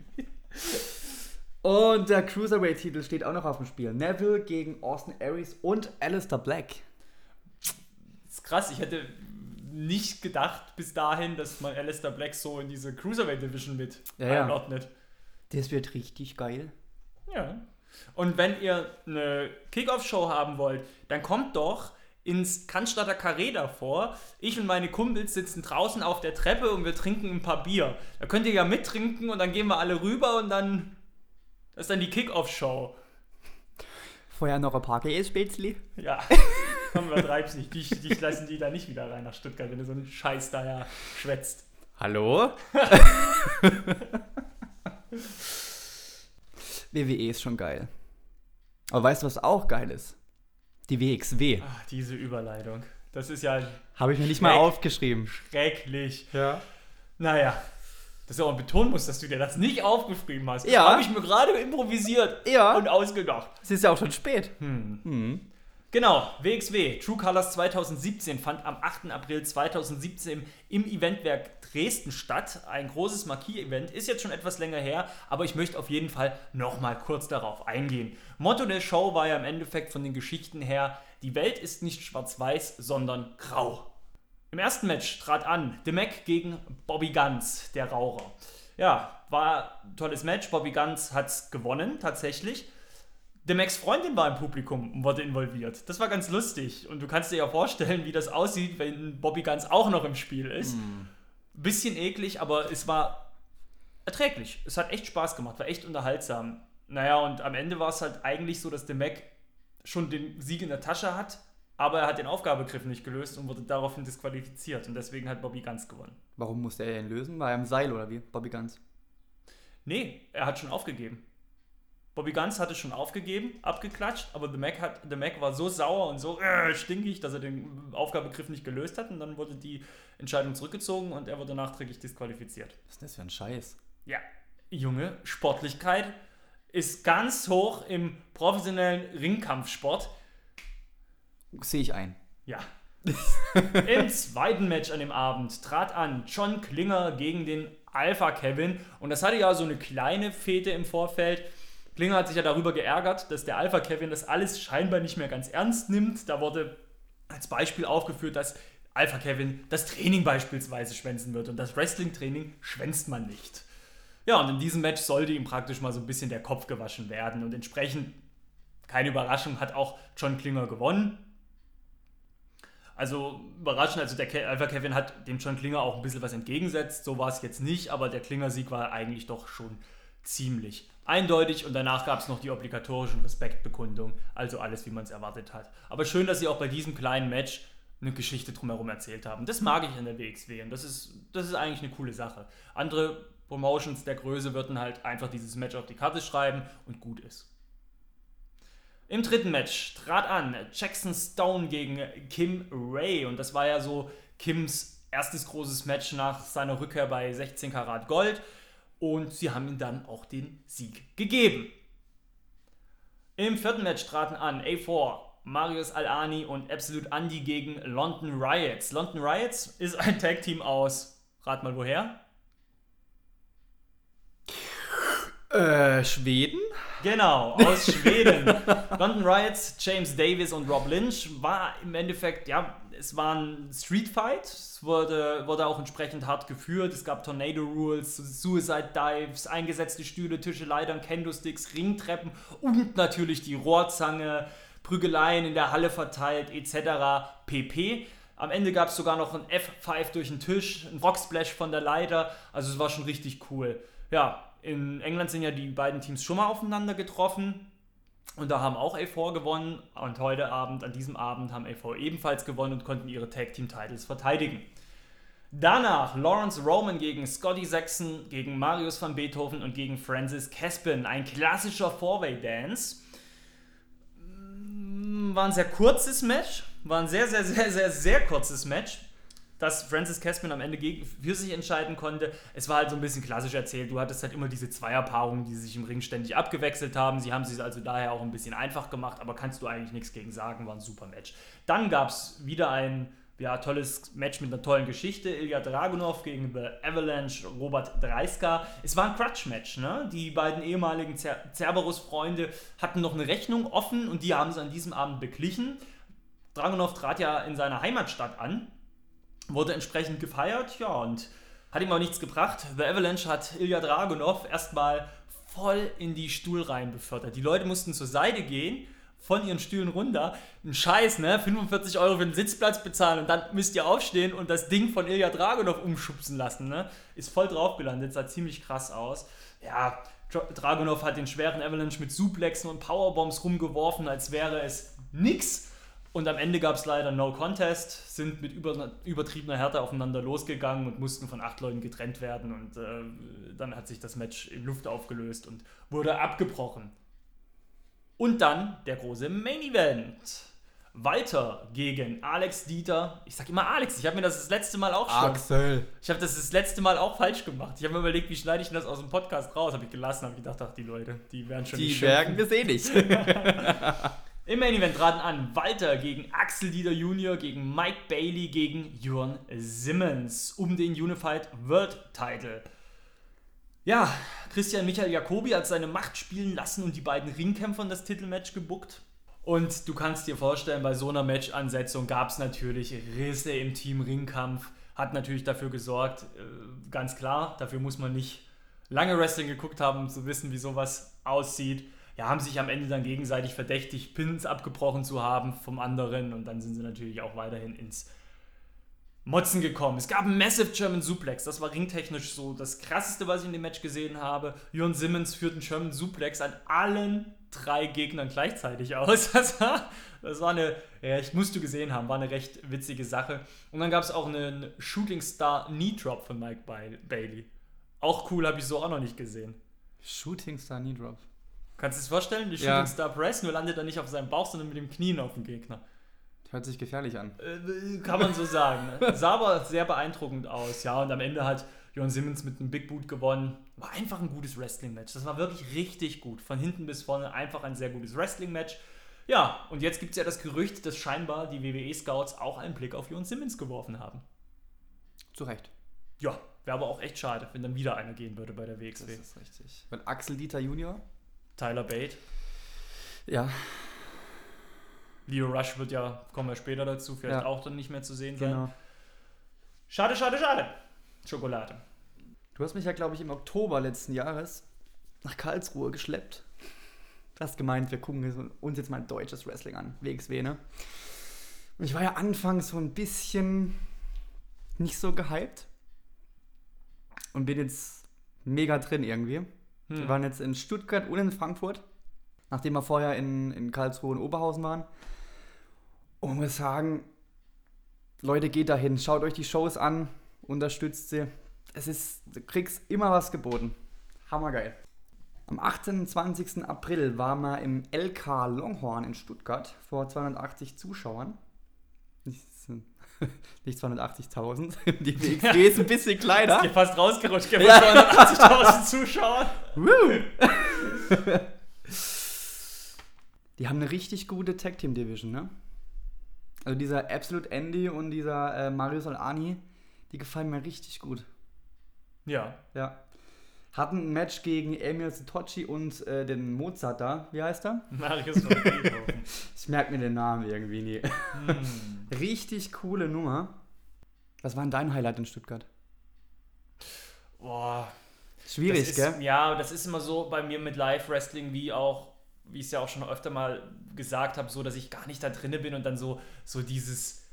Und der Cruiserweight-Titel steht auch noch auf dem Spiel. Neville gegen Austin Aries und Alistair Black. Das ist krass, ich hätte nicht gedacht bis dahin, dass man Alistair Black so in diese Cruiserweight Division mit Ja, ja. einordnet. Das wird richtig geil. Ja. Und wenn ihr eine Kickoff-Show haben wollt, dann kommt doch ins Cannstatter Carré davor. Ich und meine Kumpels sitzen draußen auf der Treppe und wir trinken ein paar Bier. Da könnt ihr ja mittrinken und dann gehen wir alle rüber und dann das ist dann die Kickoff-Show. Vorher noch ein paar Käsespätzli. Ja, komm, übertreib's nicht. Dich, dich lassen die da nicht wieder rein nach Stuttgart, wenn du so einen Scheiß da ja schwätzt. Hallo? WWE ist schon geil. Aber weißt du, was auch geil ist? Die WXW. Ach, diese Überleitung. Das ist ja Habe ich mir nicht mal aufgeschrieben. schrecklich. Ja. Naja, dass du auch betonen musst, dass du dir das nicht aufgeschrieben hast. Ja. Habe ich mir gerade improvisiert Ja. und ausgedacht. Es ist ja auch schon spät. Genau, WXW, True Colors 2017 fand am 8. April 2017 im Eventwerk Dresden statt. Ein großes Marquis-Event, ist jetzt schon etwas länger her, aber ich möchte auf jeden Fall nochmal kurz darauf eingehen. Motto der Show war ja im Endeffekt von den Geschichten her, die Welt ist nicht schwarz-weiß, sondern grau. Im ersten Match trat an The Mac gegen Bobby Guns, der Raucher. ja, war ein tolles Match. Bobby Guns hat es gewonnen, tatsächlich. Der Max Freundin war im Publikum und wurde involviert. Das war ganz lustig. Und du kannst dir ja vorstellen, wie das aussieht, wenn Bobby Guns auch noch im Spiel ist. Mm. Bisschen eklig, aber es war erträglich. Es hat echt Spaß gemacht, war echt unterhaltsam. Naja, und am Ende war es halt eigentlich so, dass der Mac schon den Sieg in der Tasche hat, aber er hat den Aufgabegriff nicht gelöst und wurde daraufhin disqualifiziert. Und deswegen hat Bobby Guns gewonnen. Warum musste er ihn lösen? War er im Seil oder wie? Bobby Guns? Nee, er hat schon aufgegeben. Bobby Guns hatte schon aufgegeben, abgeklatscht, aber The Mac, hat, The Mac war so sauer und so äh, stinkig, dass er den Aufgabegriff nicht gelöst hat und dann wurde die Entscheidung zurückgezogen und er wurde nachträglich disqualifiziert. Was ist das für ein Scheiß? Ja, Junge, Sportlichkeit ist ganz hoch im professionellen Ringkampfsport. Sehe ich ein. Ja. Im zweiten Match an dem Abend trat an John Klinger gegen den Alpha Kevin und das hatte ja so eine kleine Fete im Vorfeld. Klinger hat sich ja darüber geärgert, dass der Alpha Kevin das alles scheinbar nicht mehr ganz ernst nimmt. Da wurde als Beispiel aufgeführt, dass Alpha Kevin das Training beispielsweise schwänzen wird und das Wrestling-Training schwänzt man nicht. Ja, und in diesem Match sollte ihm praktisch mal so ein bisschen der Kopf gewaschen werden und entsprechend, keine Überraschung, hat auch John Klinger gewonnen. Also überraschend, also der Alpha Kevin hat dem John Klinger auch ein bisschen was entgegensetzt. So war es jetzt nicht, aber der Klinger-Sieg war eigentlich doch schon ziemlich eindeutig und danach gab es noch die obligatorischen Respektbekundungen, also alles, wie man es erwartet hat. Aber schön, dass sie auch bei diesem kleinen Match eine Geschichte drumherum erzählt haben. Das mag ich an der WXW und das ist, das ist eigentlich eine coole Sache. Andere Promotions der Größe würden halt einfach dieses Match auf die Karte schreiben und gut ist. Im dritten Match trat an Jackson Stone gegen Kim Ray und das war ja so Kims erstes großes Match nach seiner Rückkehr bei 16 Karat Gold und sie haben ihm dann auch den Sieg gegeben. Im vierten Match traten an A4, Marius Alani und Absolute Andy gegen London Riots. London Riots ist ein Tag-Team aus, rat mal woher? Äh, Schweden? Genau, aus Schweden. London Riots, James Davis und Rob Lynch war im Endeffekt, ja, es war ein Street Fight. Es wurde, wurde auch entsprechend hart geführt. Es gab Tornado Rules, Suicide Dives, eingesetzte Stühle, Tische, Leitern, Kendo-Sticks, Ringtreppen und natürlich die Rohrzange, Prügeleien in der Halle verteilt, etc. pp. Am Ende gab es sogar noch ein F5 durch den Tisch, ein Rocksplash von der Leiter. Also es war schon richtig cool. Ja, in England sind ja die beiden Teams schon mal aufeinander getroffen. Und da haben auch A4 gewonnen. Und heute Abend, an diesem Abend, haben A4 ebenfalls gewonnen und konnten ihre Tag Team Titles verteidigen. Danach Lawrence Roman gegen Scotty Saxon, gegen Marius van Beethoven und gegen Francis Caspin. Ein klassischer Four-Way-Dance. War ein sehr kurzes Match. War ein sehr, sehr, sehr, sehr, sehr kurzes Match dass Francis Caspin am Ende für sich entscheiden konnte. Es war halt so ein bisschen klassisch erzählt. Du hattest halt immer diese Zweierpaarungen, die sich im Ring ständig abgewechselt haben. Sie haben es also daher auch ein bisschen einfach gemacht, aber kannst du eigentlich nichts gegen sagen. War ein super Match. Dann gab es wieder ein ja, tolles Match mit einer tollen Geschichte. Ilya Dragunov gegen The Avalanche, Robert Dreiska. Es war ein Crutch-Match. Ne? Die beiden ehemaligen Cer Cerberus-Freunde hatten noch eine Rechnung offen und die haben sie an diesem Abend beglichen. Dragunov trat ja in seiner Heimatstadt an wurde entsprechend gefeiert, ja, und hat ihm auch nichts gebracht. The Avalanche hat Ilya Dragunov erstmal voll in die Stuhlreihen befördert. Die Leute mussten zur Seite gehen, von ihren Stühlen runter. Ein Scheiß, ne? 45 Euro für den Sitzplatz bezahlen und dann müsst ihr aufstehen und das Ding von Ilya Dragunov umschubsen lassen, ne? Ist voll drauf gelandet, sah ziemlich krass aus. Ja, Dragunov hat den schweren Avalanche mit Suplexen und Powerbombs rumgeworfen, als wäre es nix. Und am Ende gab es leider No Contest, sind mit über, übertriebener Härte aufeinander losgegangen und mussten von acht Leuten getrennt werden. Und äh, dann hat sich das Match in Luft aufgelöst und wurde abgebrochen. Und dann der große Main Event. Walter gegen Alex Dieter. Ich sag immer Alex, ich habe mir das das letzte Mal auch schon. Axel. Ich habe das das letzte Mal auch falsch gemacht. Ich habe mir überlegt, wie schneide ich das aus dem Podcast raus? Habe ich gelassen, habe ich gedacht, ach, die Leute, die werden schon Die werden wir sehen nicht. Im Main Event traten an Walter gegen Axel Dieter Jr., gegen Mike Bailey, gegen Jörn Simmons um den Unified World Title. Ja, Christian Michael Jacobi hat seine Macht spielen lassen und die beiden Ringkämpfern das Titelmatch gebuckt. Und du kannst dir vorstellen, bei so einer Match-Ansetzung gab es natürlich Risse im Team Ringkampf. Hat natürlich dafür gesorgt, äh, ganz klar, dafür muss man nicht lange Wrestling geguckt haben, um zu wissen, wie sowas aussieht, ja, haben sich am Ende dann gegenseitig verdächtigt, Pins abgebrochen zu haben vom anderen und dann sind sie natürlich auch weiterhin ins Motzen gekommen. Es gab einen Massive German Suplex, das war ringtechnisch so das krasseste, was ich in dem Match gesehen habe. Jörn Simmons führt einen German Suplex an allen drei Gegnern gleichzeitig aus. Das war, das war eine, ja, ich musste gesehen haben, war eine recht witzige Sache. Und dann gab es auch einen Shooting Star Knee Drop von Mike Bailey. Auch cool, habe ich so auch noch nicht gesehen. Shooting Star Knee Drop. Kannst du es vorstellen? Die Shooting Ja. Star Press, nur landet er nicht auf seinem Bauch, sondern mit dem Knien auf dem Gegner. Hört sich gefährlich an. Äh, kann man so sagen. Ne? Sah aber sehr beeindruckend aus, ja. Und am Ende hat Jon Simmons mit einem Big Boot gewonnen. War einfach ein gutes Wrestling-Match. Das war wirklich richtig gut. Von hinten bis vorne einfach ein sehr gutes Wrestling-Match. Ja, und jetzt gibt es ja das Gerücht, dass scheinbar die WWE-Scouts auch einen Blick auf Jon Simmons geworfen haben. Zu Recht. Ja, wäre aber auch echt schade, wenn dann wieder einer gehen würde bei der Das WXW. ist richtig. Weil Axel Dieter Junior? Tyler Bate. Ja, Leo Rush wird ja, kommen wir später dazu, vielleicht Ja. auch dann nicht mehr zu sehen sein. genau. Schade, schade, schade. Schokolade. Du hast mich ja, glaube ich, im Oktober letzten Jahres nach Karlsruhe geschleppt. Du hast gemeint, wir gucken uns jetzt mal deutsches Wrestling an. WXW, ne? Und ich war ja anfangs so ein bisschen nicht so gehypt. Und bin jetzt mega drin irgendwie. Wir Hm. waren jetzt in Stuttgart und in Frankfurt. Nachdem wir vorher in, in Karlsruhe und Oberhausen waren. Und muss sagen, Leute, geht dahin, schaut euch die Shows an, unterstützt sie. Es ist, du kriegst immer was geboten. Hammergeil. Am 18. und 20. April waren wir im LK Longhorn in Stuttgart vor 280 Zuschauern. Nicht, nicht 280.000, die WXW ist ein bisschen kleiner. Ihr fast rausgerutscht, gibt Ja. 280.000 Zuschauer. Die haben eine richtig gute Tag Team Division, ne? Also dieser Absolute Andy und dieser äh, Mario Solani, die gefallen mir richtig gut. Ja, Ja. Hatten ein Match gegen Emil Sitochi und äh, den Mozart da. Wie heißt er? Marius von Friedhofen. Ich merke mir den Namen irgendwie nie. hm. Richtig coole Nummer. Was war denn dein Highlight in Stuttgart? Boah. Schwierig, das gell? ist, Ja, das ist immer so bei mir mit Live-Wrestling, wie auch, wie ich es ja auch schon öfter mal gesagt habe, so, dass ich gar nicht da drinne bin und dann so, so dieses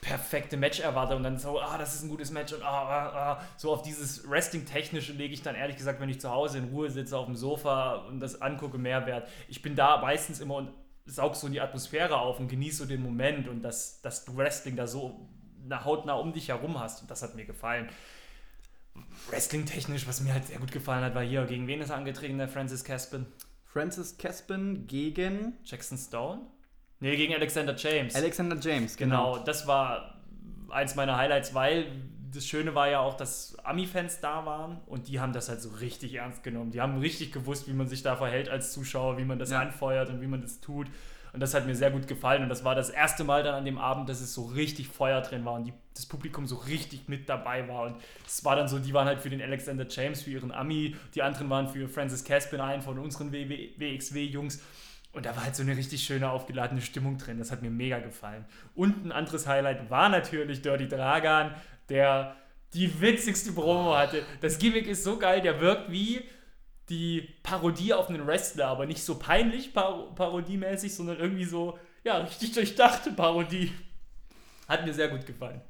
perfekte Match erwarte und dann so, ah, das ist ein gutes Match und ah, ah, ah, so auf dieses Wrestling-Technische lege ich dann ehrlich gesagt, wenn ich zu Hause in Ruhe sitze auf dem Sofa und das angucke, Mehrwert. Ich bin da meistens immer und saug so die Atmosphäre auf und genieße so den Moment und dass, dass du Wrestling da so na, hautnah um dich herum hast und das hat mir gefallen. Wrestling-technisch, was mir halt sehr gut gefallen hat, war hier, gegen wen ist er angetreten, der Francis Caspin? Francis Caspin gegen Jackson Stone? Nee, gegen Alexander James. Alexander James, genau, das war eins meiner Highlights, weil das Schöne war ja auch, dass Ami-Fans da waren und die haben das halt so richtig ernst genommen. Die haben richtig gewusst, wie man sich da verhält als Zuschauer, wie man das Ja. anfeuert und wie man das tut. Und das hat mir sehr gut gefallen. Und das war das erste Mal dann an dem Abend, dass es so richtig Feuer drin war und die, das Publikum so richtig mit dabei war. Und es war dann so, die waren halt für den Alexander James, für ihren Ami, die anderen waren für Francis Caspin, einen von unseren WXW-Jungs. Und da war halt so eine richtig schöne, aufgeladene Stimmung drin. Das hat mir mega gefallen. Und ein anderes Highlight war natürlich Dirty Dragan, der die witzigste Promo hatte. Das Gimmick ist so geil, der wirkt wie die Parodie auf einen Wrestler, aber nicht so peinlich par parodiemäßig, sondern irgendwie so, ja, richtig durchdachte Parodie. Hat mir sehr gut gefallen.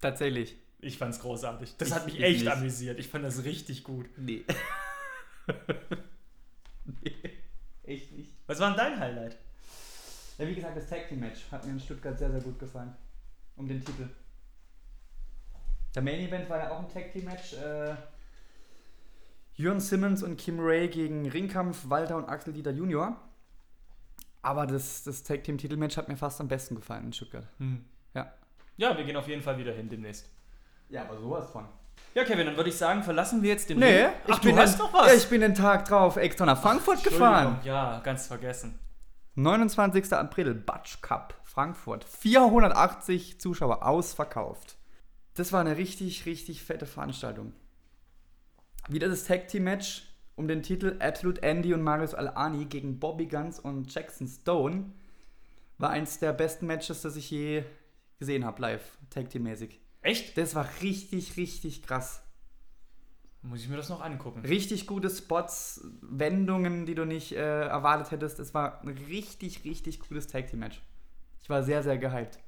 Tatsächlich. Ich fand's großartig. Das Ich- hat mich ich echt nicht. amüsiert. Ich fand das richtig gut. Nee. nee. Was war denn dein Highlight? Ja, wie gesagt, das Tag Team Match hat mir in Stuttgart sehr, sehr gut gefallen. Um den Titel. Der Main Event war ja auch ein Tag Team Match. Äh, Jörn Simmons und Kim Ray gegen Ringkampf, Walter und Axel Dieter Junior. Aber das, das Tag Team Titelmatch hat mir fast am besten gefallen in Stuttgart. Ja. Ja, wir gehen auf jeden Fall wieder hin demnächst. Ja, aber sowas von. Ja, Kevin, dann würde ich sagen, verlassen wir jetzt den Nee, Ring. Ach, ich bin du hast den, noch was. Ich bin den Tag drauf extra nach Frankfurt gefahren. Entschuldigung, Ja, ganz vergessen. 29. April, Batsch Cup, Frankfurt. 480 Zuschauer ausverkauft. Das war eine richtig, richtig fette Veranstaltung. Wieder das Tag Team Match um den Titel Absolute Andy und Marius Al-Ani gegen Bobby Guns und Jackson Stone. War eins der besten Matches, das ich je gesehen habe, live, Tag Team mäßig. Echt? Das war richtig, richtig krass. Muss ich mir das noch angucken. Richtig gute Spots, Wendungen, die du nicht äh, erwartet hättest. Es war ein richtig, richtig gutes Tag Team Match. Ich war sehr, sehr gehypt.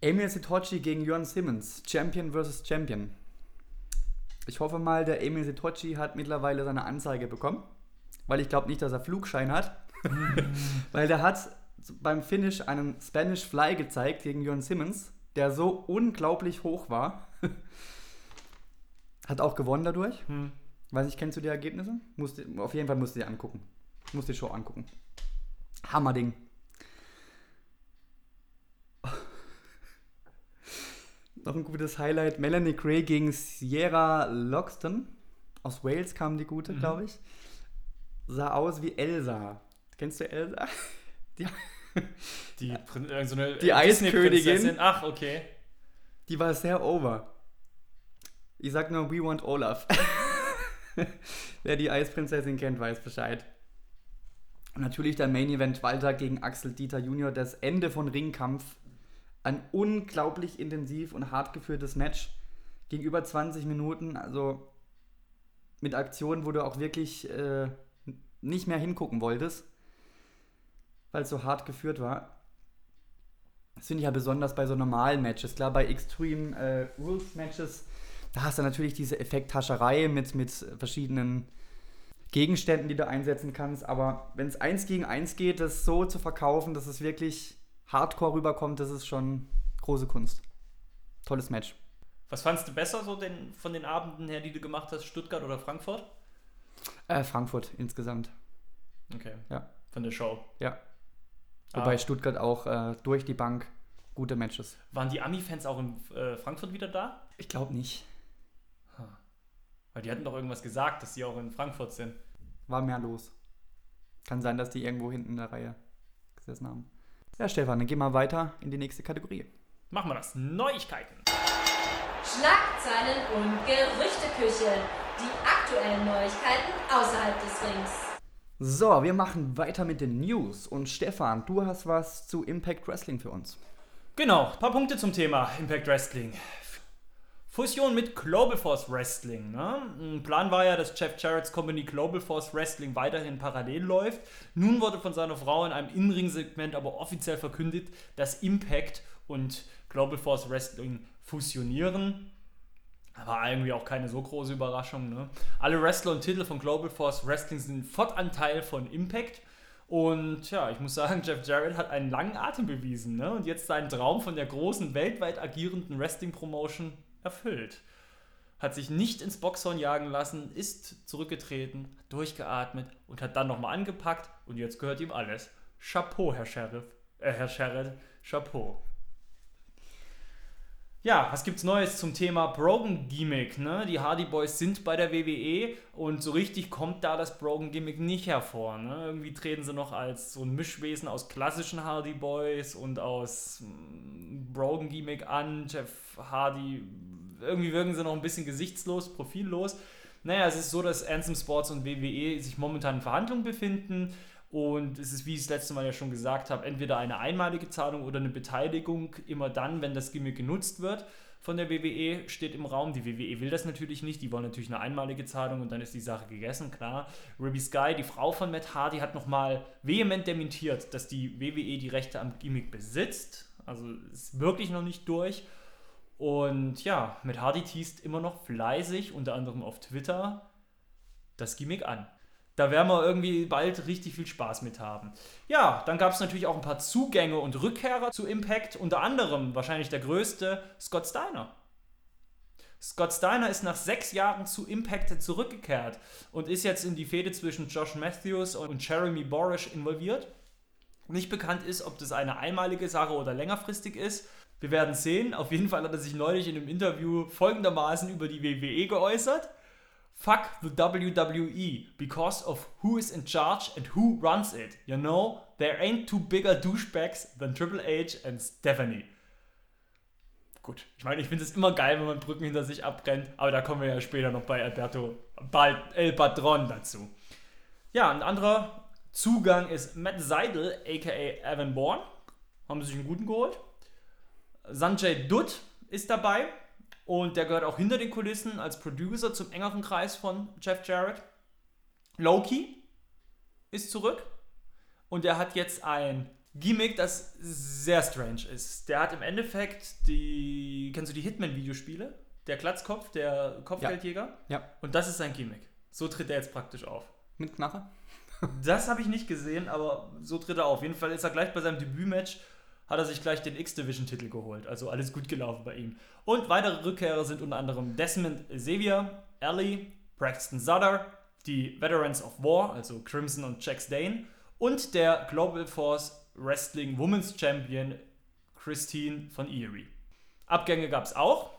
Emil Sitochi gegen Jörn Simmons. Champion versus Champion. Ich hoffe mal, der Emil Sitochi hat mittlerweile seine Anzeige bekommen. Weil ich glaube nicht, dass er Flugschein hat. weil der hat beim Finish einen Spanish Fly gezeigt gegen Jörn Simmons, der so unglaublich hoch war. Hat auch gewonnen dadurch. Hm. Weiß nicht, kennst du die Ergebnisse? Musst, auf jeden Fall musst du die angucken. Musst die Show angucken. Hammerding. Noch ein gutes Highlight. Melanie Gray gegen Sierra Loxton. Aus Wales kam die gute, Mhm. glaube ich. Sah aus wie Elsa. Kennst du Elsa? Die, Die, Prin- irgend so eine Die Disney-Prinzessin. Eiskönigin. Ach, okay. die war sehr over. Ich sag nur, we want Olaf. Wer die Eisprinzessin kennt, weiß Bescheid. Und natürlich der Main Event Walter gegen Axel Dieter Junior. Das Ende von Ringkampf. Ein unglaublich intensiv und hart geführtes Match. Ging über 20 Minuten. Also mit Aktionen, wo du auch wirklich äh, nicht mehr hingucken wolltest. Weil es so hart geführt war. Das finde ich ja besonders bei so normalen Matches. Klar, bei Extreme äh, Rules Matches, da hast du natürlich diese Effekthascherei mit, mit verschiedenen Gegenständen, die du einsetzen kannst. Aber wenn es eins gegen eins geht, das so zu verkaufen, dass es wirklich hardcore rüberkommt, das ist schon große Kunst. Tolles Match. Was fandst du besser so den, von den Abenden her, die du gemacht hast, Stuttgart oder Frankfurt? Äh, Frankfurt insgesamt. Okay. Ja. Von der Show. Ja. Wobei Ah. Stuttgart auch äh, durch die Bank gute Matches. Waren die Ami-Fans auch in äh, Frankfurt wieder da? Ich glaube nicht. Weil die hatten doch irgendwas gesagt, dass die auch in Frankfurt sind. War mehr los. Kann sein, dass die irgendwo hinten in der Reihe gesessen haben. Ja, Stefan, dann gehen wir weiter in die nächste Kategorie. Machen wir das. Neuigkeiten. Schlagzeilen und Gerüchteküche. Die aktuellen Neuigkeiten außerhalb des Rings. So, wir machen weiter mit den News. Und Stefan, du hast was zu Impact Wrestling für uns. Genau, paar Punkte zum Thema Impact Wrestling. Fusion mit Global Force Wrestling. Ne? Plan war ja, dass Jeff Jarrett's Company Global Force Wrestling weiterhin parallel läuft. Nun wurde von seiner Frau in einem In-Ring-Segment aber offiziell verkündet, dass Impact und Global Force Wrestling fusionieren. War irgendwie auch keine so große Überraschung. Ne? Alle Wrestler und Titel von Global Force Wrestling sind fortan Teil von Impact. Und ja, ich muss sagen, Jeff Jarrett hat einen langen Atem bewiesen ne? und jetzt seinen Traum von der großen, weltweit agierenden Wrestling-Promotion erfüllt. Hat sich nicht ins Boxhorn jagen lassen, ist zurückgetreten, durchgeatmet und hat dann nochmal angepackt und jetzt gehört ihm alles. Chapeau, Herr Sheriff. Äh, Herr Sheriff, Chapeau. Ja, was gibt's Neues zum Thema Brogan Gimmick? Ne? Die Hardy Boys sind bei der WWE und so richtig kommt da das Brogan Gimmick nicht hervor. Ne? Irgendwie treten sie noch als so ein Mischwesen aus klassischen Hardy Boys und aus mm, Brogan Gimmick an. Jeff Hardy, irgendwie wirken sie noch ein bisschen gesichtslos, profillos. Naja, es ist so, dass Anthem Sports und WWE sich momentan in Verhandlungen befinden. Und es ist, wie ich das letzte Mal ja schon gesagt habe, entweder eine einmalige Zahlung oder eine Beteiligung immer dann, wenn das Gimmick genutzt wird von der WWE, steht im Raum. Die WWE will das natürlich nicht, die wollen natürlich eine einmalige Zahlung und dann ist die Sache gegessen, klar. Ruby Sky, die Frau von Matt Hardy, hat nochmal vehement dementiert, dass die WWE die Rechte am Gimmick besitzt. Also ist wirklich noch nicht durch. Und ja, Matt Hardy teast immer noch fleißig, unter anderem auf Twitter, das Gimmick an. Da werden wir irgendwie bald richtig viel Spaß mit haben. Ja, dann gab es natürlich auch ein paar Zugänge und Rückkehrer zu Impact. Unter anderem wahrscheinlich der größte, Scott Steiner. Scott Steiner ist nach sechs Jahren zu Impact zurückgekehrt und ist jetzt in die Fehde zwischen Josh Matthews und Jeremy Borish involviert. Nicht bekannt ist, ob das eine einmalige Sache oder längerfristig ist. Wir werden sehen. Auf jeden Fall hat er sich neulich in einem Interview folgendermaßen über die WWE geäußert. Fuck the WWE because of who is in charge and who runs it. You know, there ain't two bigger douchebags than Triple H and Stephanie. Gut, ich meine, ich finde es immer geil, wenn man Brücken hinter sich abbrennt, aber da kommen wir ja später noch bei Alberto bald El Patron dazu. Ja, ein anderer Zugang ist Matt Seidel, aka Evan Bourne. Haben sie sich einen guten geholt. Sanjay Dutt ist dabei Und der gehört auch hinter den Kulissen als Producer zum engeren Kreis von Jeff Jarrett. Loki ist zurück. Und er hat jetzt ein Gimmick, das sehr strange ist. Der hat im Endeffekt die. Kennst du die Hitman-Videospiele? Der Glatzkopf, der Kopfgeldjäger. Ja. Und das ist sein Gimmick. So tritt er jetzt praktisch auf. Mit Knarre? Das habe ich nicht gesehen, aber so tritt er auf. Auf jeden Fall ist er gleich bei seinem Debütmatch, hat er sich gleich den X-Division-Titel geholt. Also alles gut gelaufen bei ihm. Und weitere Rückkehrer sind unter anderem Desmond Xavier, Ellie, Braxton Sutter, die Veterans of War, also Crimson und Jax Dane, und der Global Force Wrestling Women's Champion Christine von Erie. Abgänge gab es auch.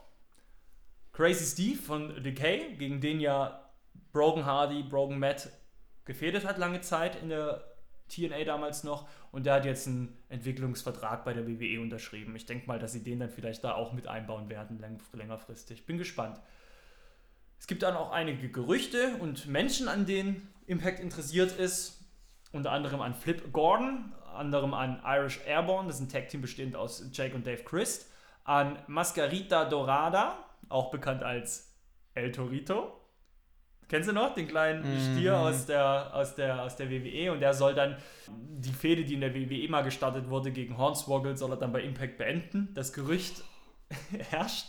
Crazy Steve von Decay, gegen den ja Broken Hardy, Broken Matt gefädet hat lange Zeit in der TNA damals noch und der hat jetzt einen Entwicklungsvertrag bei der WWE unterschrieben. Ich denke mal, dass sie den dann vielleicht da auch mit einbauen werden, längerfristig. Bin gespannt. Es gibt dann auch einige Gerüchte und Menschen, an denen Impact interessiert ist. Unter anderem an Flip Gordon, anderem an Irish Airborne, das ist ein Tag-Team bestehend aus Jake und Dave Christ, an Mascarita Dorada, auch bekannt als El Torito, Kennst du noch den kleinen Stier Mhm. aus, der, aus, der, aus der WWE? Und der soll dann die Fehde, die in der WWE mal gestartet wurde, gegen Hornswoggle, soll er dann bei Impact beenden. Das Gerücht herrscht.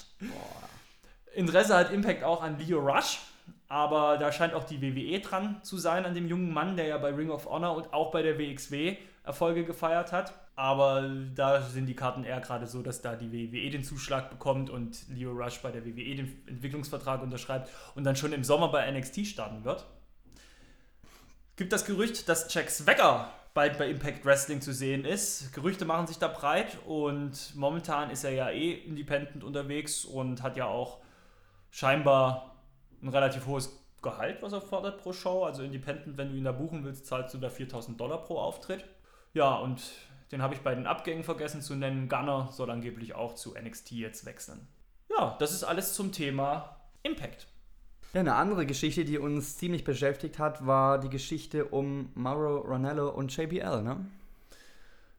Interesse hat Impact auch an Leo Rush, aber da scheint auch die WWE dran zu sein, an dem jungen Mann, der ja bei Ring of Honor und auch bei der WXW Erfolge gefeiert hat. Aber da sind die Karten eher gerade so, dass da die WWE den Zuschlag bekommt und Leo Rush bei der WWE den Entwicklungsvertrag unterschreibt und dann schon im Sommer bei NXT starten wird. Gibt das Gerücht, dass Jack Swagger bald bei Impact Wrestling zu sehen ist. Gerüchte machen sich da breit und momentan ist er ja eh independent unterwegs und hat ja auch scheinbar ein relativ hohes Gehalt, was er fordert pro Show. Also Independent, wenn du ihn da buchen willst, zahlst du da 4000 Dollar pro Auftritt. Ja, und den habe ich bei den Abgängen vergessen zu nennen. Gunner soll angeblich auch zu NXT jetzt wechseln. Ja, das ist alles zum Thema Impact. Ja, eine andere Geschichte, die uns ziemlich beschäftigt hat, war die Geschichte um Mauro Ranello und JBL, ne?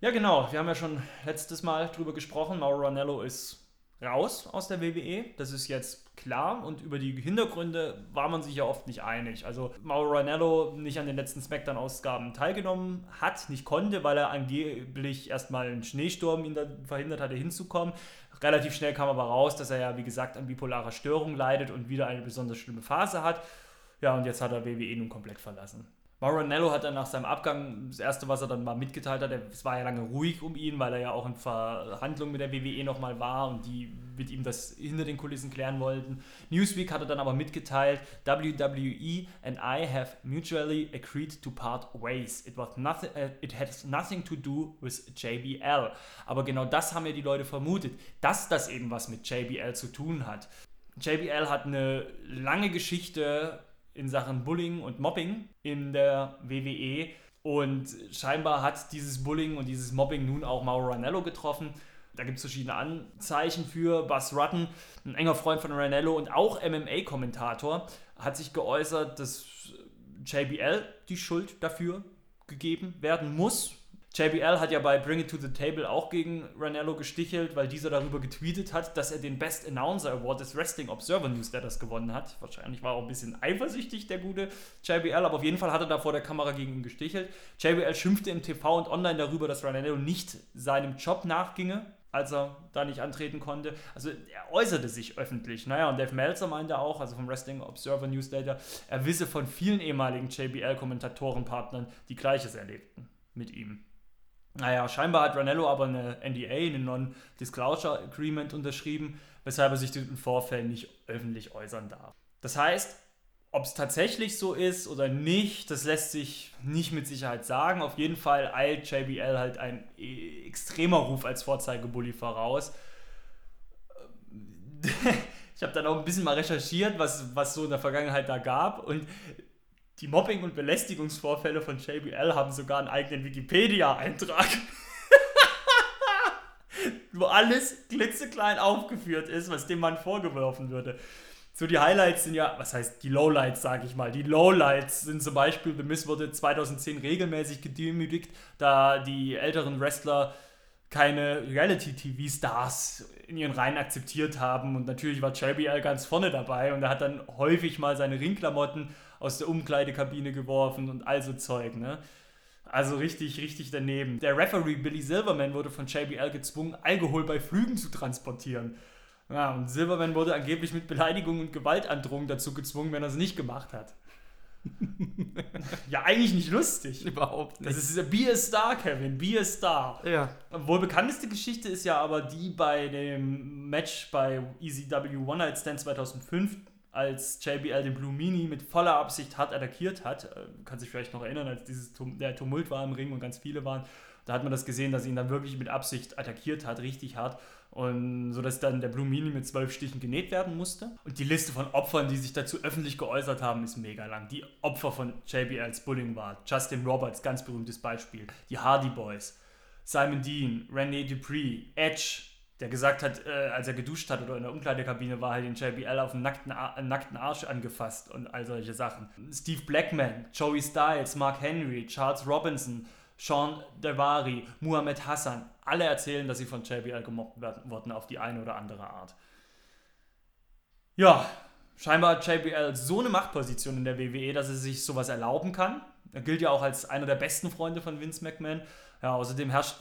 Ja, genau. Wir haben ja schon letztes Mal drüber gesprochen. Mauro Ranello ist raus aus der WWE. Das ist jetzt klar. Und über die Hintergründe war man sich ja oft nicht einig. Also Mauro Ranello nicht an den letzten SmackDown-Ausgaben teilgenommen hat, nicht konnte, weil er angeblich erstmal einen Schneesturm ihn verhindert hatte, hinzukommen. Relativ schnell kam aber raus, dass er ja, wie gesagt, an bipolarer Störung leidet und wieder eine besonders schlimme Phase hat. Ja, und jetzt hat er WWE nun komplett verlassen. Maranello hat dann nach seinem Abgang, das erste, was er dann mal mitgeteilt hat, es war ja lange ruhig um ihn, weil er ja auch in Verhandlungen mit der WWE nochmal war und die mit ihm das hinter den Kulissen klären wollten. Newsweek hatte dann aber mitgeteilt, WWE and I have mutually agreed to part ways. It, was nothing, uh, it has nothing to do with JBL. Aber genau das haben ja die Leute vermutet, dass das eben was mit JBL zu tun hat. JBL hat eine lange Geschichte in Sachen Bullying und Mobbing in der WWE. Und scheinbar hat dieses Bullying und dieses Mobbing nun auch Mauro Ranello getroffen. Da gibt es verschiedene Anzeichen für. Buzz Rutten, ein enger Freund von Ranello und auch MMA-Kommentator, hat sich geäußert, dass JBL die Schuld dafür gegeben werden muss. JBL hat ja bei Bring It to the Table auch gegen Ranello gestichelt, weil dieser darüber getweetet hat, dass er den Best Announcer Award des Wrestling Observer Newsletters gewonnen hat. Wahrscheinlich war er auch ein bisschen eifersüchtig, der gute JBL, aber auf jeden Fall hat er da vor der Kamera gegen ihn gestichelt. JBL schimpfte im TV und online darüber, dass Ranello nicht seinem Job nachginge, als er da nicht antreten konnte. Also er äußerte sich öffentlich. Naja, und Dave Meltzer meinte auch, also vom Wrestling Observer Newsletter, er wisse von vielen ehemaligen JBL-Kommentatorenpartnern, die Gleiches erlebten mit ihm. Naja, scheinbar hat Ranello aber eine NDA, eine Non-Disclosure Agreement unterschrieben, weshalb er sich den Vorfällen nicht öffentlich äußern darf. Das heißt, ob es tatsächlich so ist oder nicht, das lässt sich nicht mit Sicherheit sagen. Auf jeden Fall eilt JBL halt ein äh, extremer Ruf als Vorzeigebully voraus. Ich habe dann auch ein bisschen mal recherchiert, was, was so in der Vergangenheit da gab und die Mobbing- und Belästigungsvorfälle von JBL haben sogar einen eigenen Wikipedia-Eintrag. wo alles klitzeklein aufgeführt ist, was dem Mann vorgeworfen würde. So die Highlights sind ja, was heißt die Lowlights, sage ich mal. Die Lowlights sind zum Beispiel, The Miz wurde 2010 regelmäßig gedemütigt, da die älteren Wrestler keine Reality-TV-Stars in ihren Reihen akzeptiert haben. Und natürlich war JBL ganz vorne dabei und er hat dann häufig mal seine Ringklamotten aus der Umkleidekabine geworfen und all so Zeug. Ne? Also richtig, richtig daneben. Der Referee Billy Silverman wurde von JBL gezwungen, Alkohol bei Flügen zu transportieren. Ja, und Silverman wurde angeblich mit Beleidigung und Gewaltandrohung dazu gezwungen, wenn er es nicht gemacht hat. ja, eigentlich nicht lustig. Überhaupt Das ist ja Be a Star, Kevin, Be a Star. Ja. Wohl bekannteste Geschichte ist ja aber die bei dem Match bei ECW One Night Stand 2005, als JBL den Blue Mini mit voller Absicht hart attackiert hat. Äh, Kann sich vielleicht noch erinnern, als dieses Tum der Tumult war im Ring und ganz viele waren. Da hat man das gesehen, dass ihn dann wirklich mit Absicht attackiert hat, richtig hart. Und so dass dann der Blue Mini mit zwölf Stichen genäht werden musste. Und die Liste von Opfern, die sich dazu öffentlich geäußert haben, ist mega lang. Die Opfer von JBLs Bullying war Justin Roberts, ganz berühmtes Beispiel. Die Hardy Boys, Simon Dean, René Dupree, Edge, der gesagt hat, äh, als er geduscht hat oder in der Umkleidekabine war, hat den JBL auf den nackten, Ar nackten Arsch angefasst und all solche Sachen. Steve Blackman, Joey Styles, Mark Henry, Charles Robinson, Sean Devari, Muhammad Hassan, alle erzählen, dass sie von JBL gemobbt werden, wurden auf die eine oder andere Art. Ja, scheinbar hat JBL so eine Machtposition in der WWE, dass er sich sowas erlauben kann. Er gilt ja auch als einer der besten Freunde von Vince McMahon. Ja, außerdem herrscht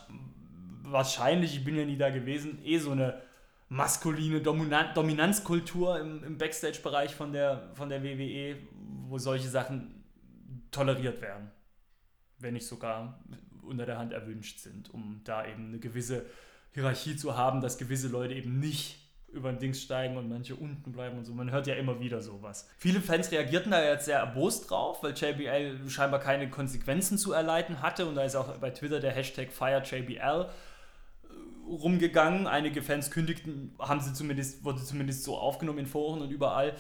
wahrscheinlich, ich bin ja nie da gewesen, eh so eine maskuline Dominan Dominanzkultur im, im Backstage-Bereich von der, von der WWE, wo solche Sachen toleriert werden. Wenn nicht sogar unter der Hand erwünscht sind, um da eben eine gewisse Hierarchie zu haben, dass gewisse Leute eben nicht über den Dings steigen und manche unten bleiben und so. Man hört ja immer wieder sowas. Viele Fans reagierten da jetzt sehr erbost drauf, weil JBL scheinbar keine Konsequenzen zu erleiden hatte und da ist auch bei Twitter der Hashtag FireJBL rumgegangen. Einige Fans kündigten, haben sie zumindest, wurde zumindest so aufgenommen in Foren und überall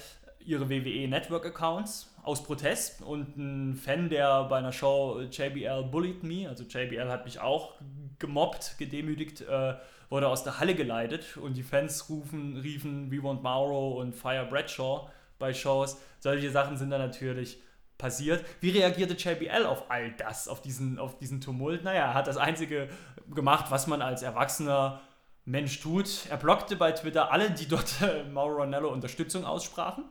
ihre WWE Network Accounts aus Protest und ein Fan, der bei einer Show JBL bullied me, also JBL hat mich auch gemobbt, gedemütigt, äh, wurde aus der Halle geleitet und die Fans rufen, riefen We Want Mauro und Fire Bradshaw bei Shows. Solche Sachen sind dann natürlich passiert. Wie reagierte JBL auf all das, auf diesen, auf diesen Tumult? Naja, er hat das Einzige gemacht, was man als erwachsener Mensch tut. Er blockte bei Twitter alle, die dort äh, Mauro Ranello Unterstützung aussprachen.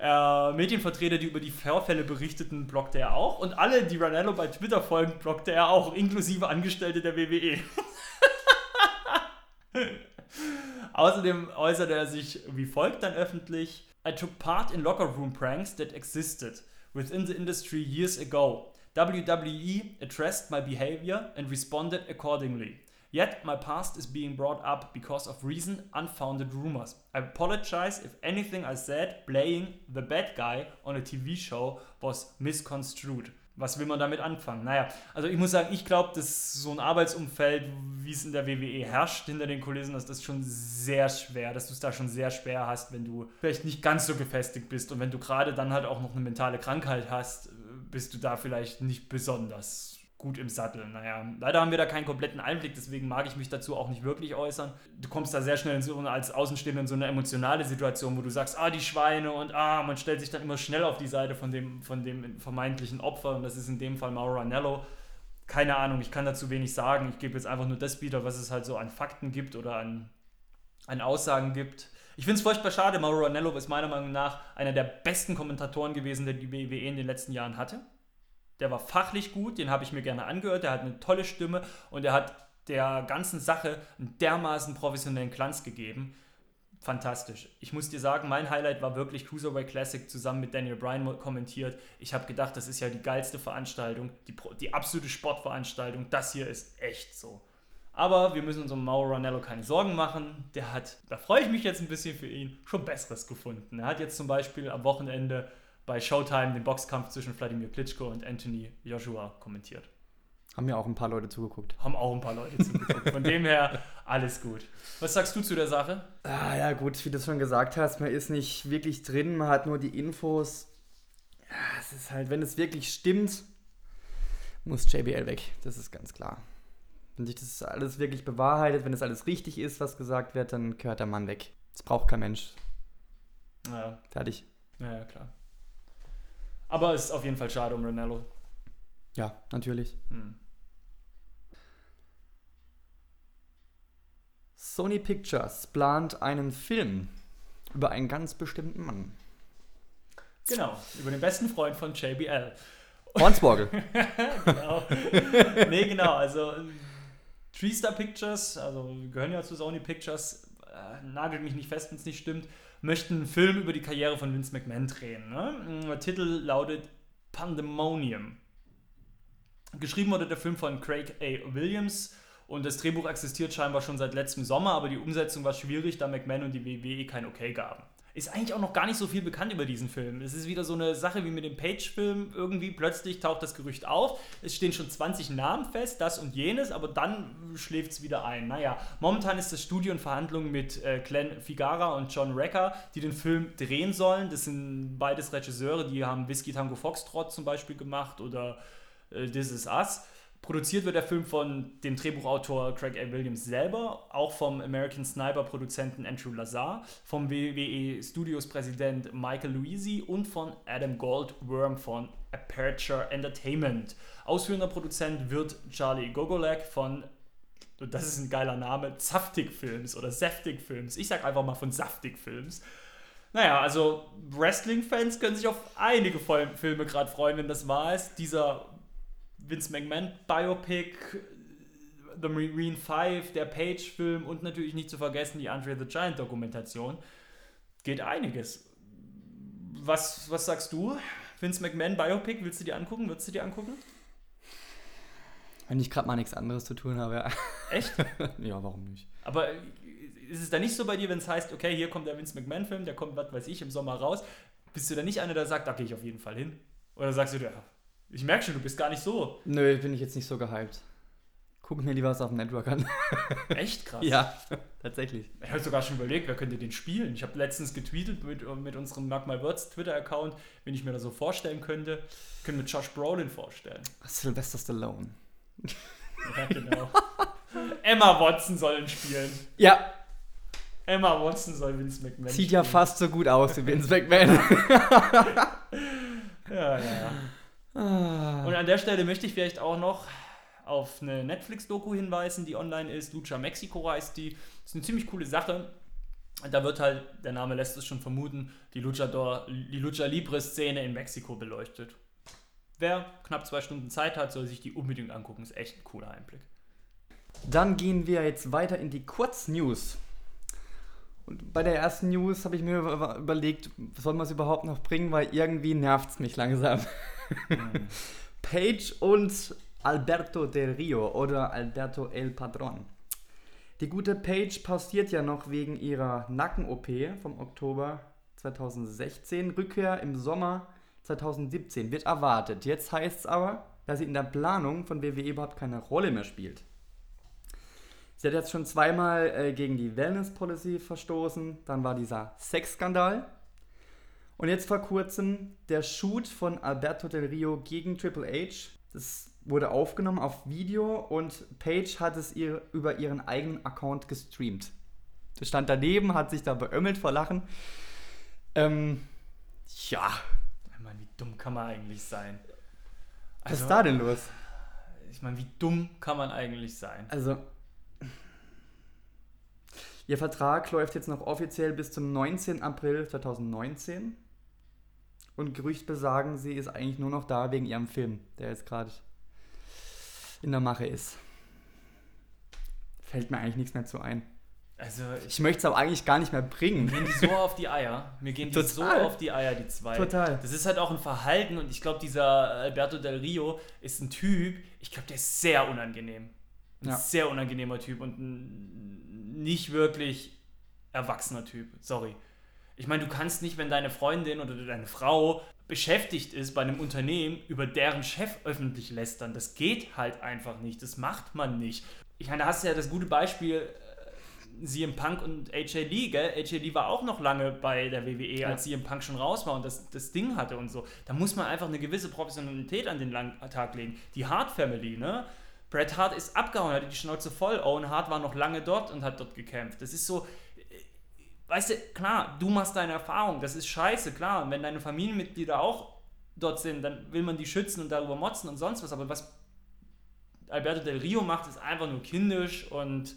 Äh, Medienvertreter, die über die Vorfälle berichteten, blockte er auch. Und alle, die Ranello bei Twitter folgen, blockte er auch, inklusive Angestellte der WWE. Außerdem äußerte er sich wie folgt dann öffentlich: I took part in locker room pranks that existed within the industry years ago. WWE addressed my behavior and responded accordingly. Yet my past is being brought up because of recent unfounded rumors. I apologize if anything I said playing the bad guy on a TV show was misconstrued. Was will man damit anfangen? Naja, also ich muss sagen, ich glaube, dass so ein Arbeitsumfeld, wie es in der WWE herrscht, hinter den Kulissen, dass das schon sehr schwer, dass du es da schon sehr schwer hast, wenn du vielleicht nicht ganz so gefestigt bist und wenn du gerade dann halt auch noch eine mentale Krankheit hast, bist du da vielleicht nicht besonders gut im Sattel. Naja, leider haben wir da keinen kompletten Einblick, deswegen mag ich mich dazu auch nicht wirklich äußern. Du kommst da sehr schnell in so als Außenstehender in so eine emotionale Situation, wo du sagst, ah, die Schweine und ah, man stellt sich dann immer schnell auf die Seite von dem, von dem vermeintlichen Opfer und das ist in dem Fall Mauro Ranello. Keine Ahnung, ich kann dazu wenig sagen. Ich gebe jetzt einfach nur das wieder, was es halt so an Fakten gibt oder an, an Aussagen gibt. Ich finde es furchtbar schade. Mauro Ranello ist meiner Meinung nach einer der besten Kommentatoren gewesen, der die WWE in den letzten Jahren hatte. Der war fachlich gut, den habe ich mir gerne angehört, der hat eine tolle Stimme und er hat der ganzen Sache einen dermaßen professionellen Glanz gegeben. Fantastisch. Ich muss dir sagen, mein Highlight war wirklich Cruiserweight Classic zusammen mit Daniel Bryan kommentiert. Ich habe gedacht, das ist ja die geilste Veranstaltung, die, die absolute Sportveranstaltung. Das hier ist echt so. Aber wir müssen uns um Mauro Ranello keine Sorgen machen. Der hat, da freue ich mich jetzt ein bisschen für ihn, schon Besseres gefunden. Er hat jetzt zum Beispiel am Wochenende bei Showtime den Boxkampf zwischen Vladimir Klitschko und Anthony Joshua kommentiert. Haben ja auch ein paar Leute zugeguckt. Haben auch ein paar Leute zugeguckt. Von dem her alles gut. Was sagst du zu der Sache? Ah ja, gut, wie du schon gesagt hast, man ist nicht wirklich drin, man hat nur die Infos. Ja, es ist halt, wenn es wirklich stimmt, muss JBL weg. Das ist ganz klar. Wenn sich das alles wirklich bewahrheitet, wenn es alles richtig ist, was gesagt wird, dann gehört der Mann weg. Das braucht kein Mensch. Ja, Fertig. ja, ja klar. Aber es ist auf jeden Fall schade um Ranello. Ja, natürlich. Hm. Sony Pictures plant einen Film über einen ganz bestimmten Mann. Genau, über den besten Freund von JBL. Hornswoggle. genau. nee, genau, also Treestar Pictures, also gehören ja zu Sony Pictures, äh, nagelt mich nicht fest, wenn es nicht stimmt, möchten einen Film über die Karriere von Vince McMahon drehen. Ne? Der Titel lautet Pandemonium. Geschrieben wurde der Film von Craig A. Williams und das Drehbuch existiert scheinbar schon seit letztem Sommer, aber die Umsetzung war schwierig, da McMahon und die WWE kein Okay gaben. Ist eigentlich auch noch gar nicht so viel bekannt über diesen Film. Es ist wieder so eine Sache wie mit dem Page-Film. Irgendwie plötzlich taucht das Gerücht auf. Es stehen schon 20 Namen fest, das und jenes, aber dann schläft es wieder ein. Naja, momentan ist das Studio in Verhandlungen mit äh, Glenn Figara und John Recker, die den Film drehen sollen. Das sind beides Regisseure, die haben Whiskey Tango Foxtrot zum Beispiel gemacht oder äh, This Is Us. Produziert wird der Film von dem Drehbuchautor Craig A. Williams selber, auch vom American Sniper-Produzenten Andrew Lazar, vom WWE Studios Präsident Michael Luisi und von Adam Goldworm von Aperture Entertainment. Ausführender Produzent wird Charlie Gogolek von, das ist ein geiler Name, Saftig Films oder Saftig Films. Ich sag einfach mal von Saftig Films. Naja, also Wrestling-Fans können sich auf einige Filme gerade freuen, wenn das wahr ist. Dieser Vince McMahon Biopic, The Marine 5, der Page-Film und natürlich nicht zu vergessen die Andre the Giant Dokumentation. Geht einiges. Was, was sagst du? Vince McMahon Biopic, willst du dir angucken? Würdest du dir angucken? Wenn ich gerade mal nichts anderes zu tun habe, ja. Echt? ja, warum nicht? Aber ist es da nicht so bei dir, wenn es heißt, okay, hier kommt der Vince McMahon-Film, der kommt, was weiß ich, im Sommer raus, bist du da nicht einer, der sagt, da gehe ich auf jeden Fall hin? Oder sagst du, ja, ich merke schon, du bist gar nicht so. Nö, bin ich jetzt nicht so gehypt. Guck mir lieber was auf dem Network an. Echt krass. ja, tatsächlich. Ich habe sogar schon überlegt, wer könnte den spielen. Ich habe letztens getweetet mit, mit unserem Mark My Words Twitter-Account, wenn ich mir das so vorstellen könnte. Ich könnte mir Josh Brolin vorstellen. Sylvester Stallone. Ja, genau. Emma Watson soll ihn spielen. Ja. Emma Watson soll Vince McMahon Sieht spielen. ja fast so gut aus wie Vince McMahon. ja, ja, ja. Ah. Und an der Stelle möchte ich vielleicht auch noch auf eine Netflix-Doku hinweisen, die online ist. Lucha Mexico heißt die. Das ist eine ziemlich coole Sache. Da wird halt, der Name lässt es schon vermuten, die Luchador, die Lucha Libre-Szene in Mexiko beleuchtet. Wer knapp zwei Stunden Zeit hat, soll sich die unbedingt angucken. Ist echt ein cooler Einblick. Dann gehen wir jetzt weiter in die Kurznews. Und bei der ersten News habe ich mir überlegt, soll man es überhaupt noch bringen, weil irgendwie nervt es mich langsam. Mhm. Page und Alberto del Rio oder Alberto El Padron. Die gute Page pausiert ja noch wegen ihrer Nacken-OP vom Oktober 2016. Rückkehr im Sommer 2017 wird erwartet. Jetzt heißt es aber, dass sie in der Planung von WWE überhaupt keine Rolle mehr spielt. Sie hat jetzt schon zweimal äh, gegen die Wellness Policy verstoßen. Dann war dieser Sexskandal. Und jetzt vor kurzem der Shoot von Alberto Del Rio gegen Triple H. Das wurde aufgenommen auf Video und Paige hat es ihr über ihren eigenen Account gestreamt. Das stand daneben, hat sich da beömmelt vor Lachen. Ähm, ja. Ich meine, wie dumm kann man eigentlich sein? Also, Was ist da denn los? Ich meine, wie dumm kann man eigentlich sein? Also, ihr Vertrag läuft jetzt noch offiziell bis zum 19. April 2019. Und Gerüchte besagen, sie ist eigentlich nur noch da wegen ihrem Film, der jetzt gerade in der Mache ist. Fällt mir eigentlich nichts mehr zu ein. Also ich möchte es aber eigentlich gar nicht mehr bringen. Mir gehen die so auf die Eier. Mir gehen die Total. so auf die Eier, die zwei. Total. Das ist halt auch ein Verhalten und ich glaube, dieser Alberto Del Rio ist ein Typ, ich glaube, der ist sehr unangenehm. Ein ja. sehr unangenehmer Typ und ein nicht wirklich erwachsener Typ. Sorry. Ich meine, du kannst nicht, wenn deine Freundin oder deine Frau beschäftigt ist bei einem Unternehmen, über deren Chef öffentlich lästern. Das geht halt einfach nicht. Das macht man nicht. Ich meine, da hast du ja das gute Beispiel äh, CM Punk und AJ Lee, gell? AJ Lee war auch noch lange bei der WWE, ja. als CM Punk schon raus war und das, das Ding hatte und so. Da muss man einfach eine gewisse Professionalität an den Tag legen. Die Hart Family, ne? Bret Hart ist abgehauen, hatte die Schnauze voll. Owen Hart war noch lange dort und hat dort gekämpft. Das ist so, weißt du, klar, du machst deine Erfahrung, das ist scheiße, klar. Und wenn deine Familienmitglieder auch dort sind, dann will man die schützen und darüber motzen und sonst was. Aber was Alberto Del Rio macht, ist einfach nur kindisch und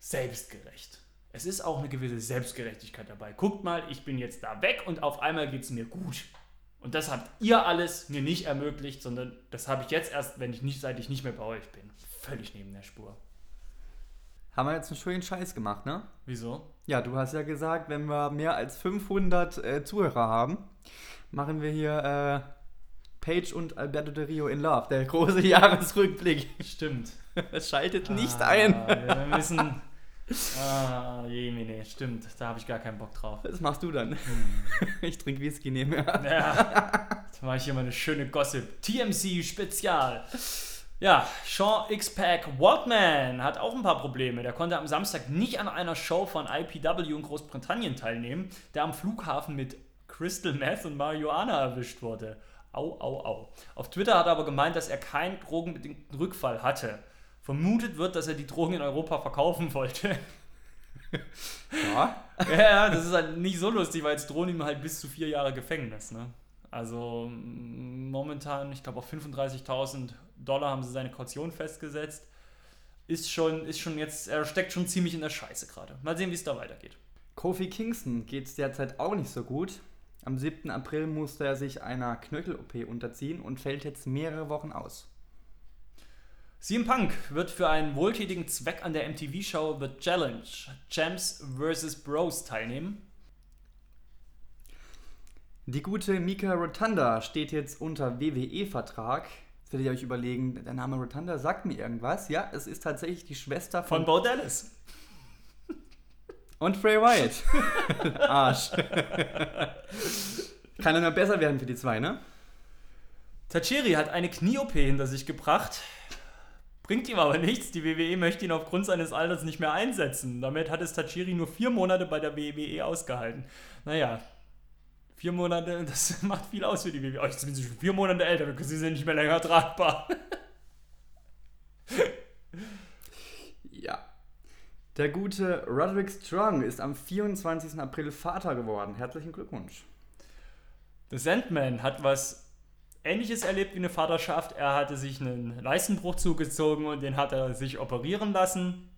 selbstgerecht. Es ist auch eine gewisse Selbstgerechtigkeit dabei. Guckt mal, ich bin jetzt da weg und auf einmal geht es mir gut. Und das habt ihr alles mir nicht ermöglicht, sondern das habe ich jetzt erst, wenn ich nicht, seit ich nicht mehr bei euch bin. Völlig neben der Spur. Haben wir jetzt einen schönen Scheiß gemacht, ne? Wieso? Ja, du hast ja gesagt, wenn wir mehr als 500 äh, Zuhörer haben, machen wir hier äh, Page und Alberto de Rio in Love, der große Jahresrückblick. Stimmt. Es schaltet nicht Ah, ein. Wir müssen. Ah, jemine, stimmt. Da habe ich gar keinen Bock drauf. Was machst du dann? Ich trinke Whisky nebenher. Ja, jetzt mache ich hier mal eine schöne Gossip. TMC Spezial. Ja, Sean X-Pac Waltman hat auch ein paar Probleme. Der konnte am Samstag nicht an einer Show von IPW in Großbritannien teilnehmen, der am Flughafen mit Crystal Meth und Marihuana erwischt wurde. Au, au, au. Auf Twitter hat er aber gemeint, dass er keinen drogenbedingten Rückfall hatte. Vermutet wird, dass er die Drogen in Europa verkaufen wollte. Ja. Ja, das ist halt nicht so lustig, weil es drohen ihm halt bis zu vier Jahre Gefängnis. Ne? Also mm, momentan, ich glaube auf 35.000 Dollar haben sie seine Kaution festgesetzt. Ist schon, ist schon jetzt, er steckt schon ziemlich in der Scheiße gerade. Mal sehen, wie es da weitergeht. Kofi Kingston geht es derzeit auch nicht so gut. Am 7. April musste er sich einer Knöchel-OP unterziehen und fällt jetzt mehrere Wochen aus. CM Punk wird für einen wohltätigen Zweck an der MTV-Show The Challenge Champs vs. Bros teilnehmen. Die gute Mika Rotunda steht jetzt unter WWE-Vertrag. Werdet ihr euch überlegen, der Name Rotunda sagt mir irgendwas. Ja, es ist tatsächlich die Schwester Von von, Bo Dallas. und Bray Wyatt. Arsch. Kann ja nur besser werden für die zwei, ne? Tachiri hat eine Knie-OP hinter sich gebracht. Bringt ihm aber nichts. Die WWE möchte ihn aufgrund seines Alters nicht mehr einsetzen. Damit hat es Tachiri nur vier Monate bei der WWE ausgehalten. Naja, vier Monate, das macht viel aus für die WWE. Oh, jetzt sind sie schon vier Monate älter, sie sind nicht mehr länger tragbar. Ja. Der gute Roderick Strong ist am 24. April Vater geworden. Herzlichen Glückwunsch. The Sandman hat was ähnliches erlebt wie eine Vaterschaft. Er hatte sich einen Leistenbruch zugezogen und den hat er sich operieren lassen.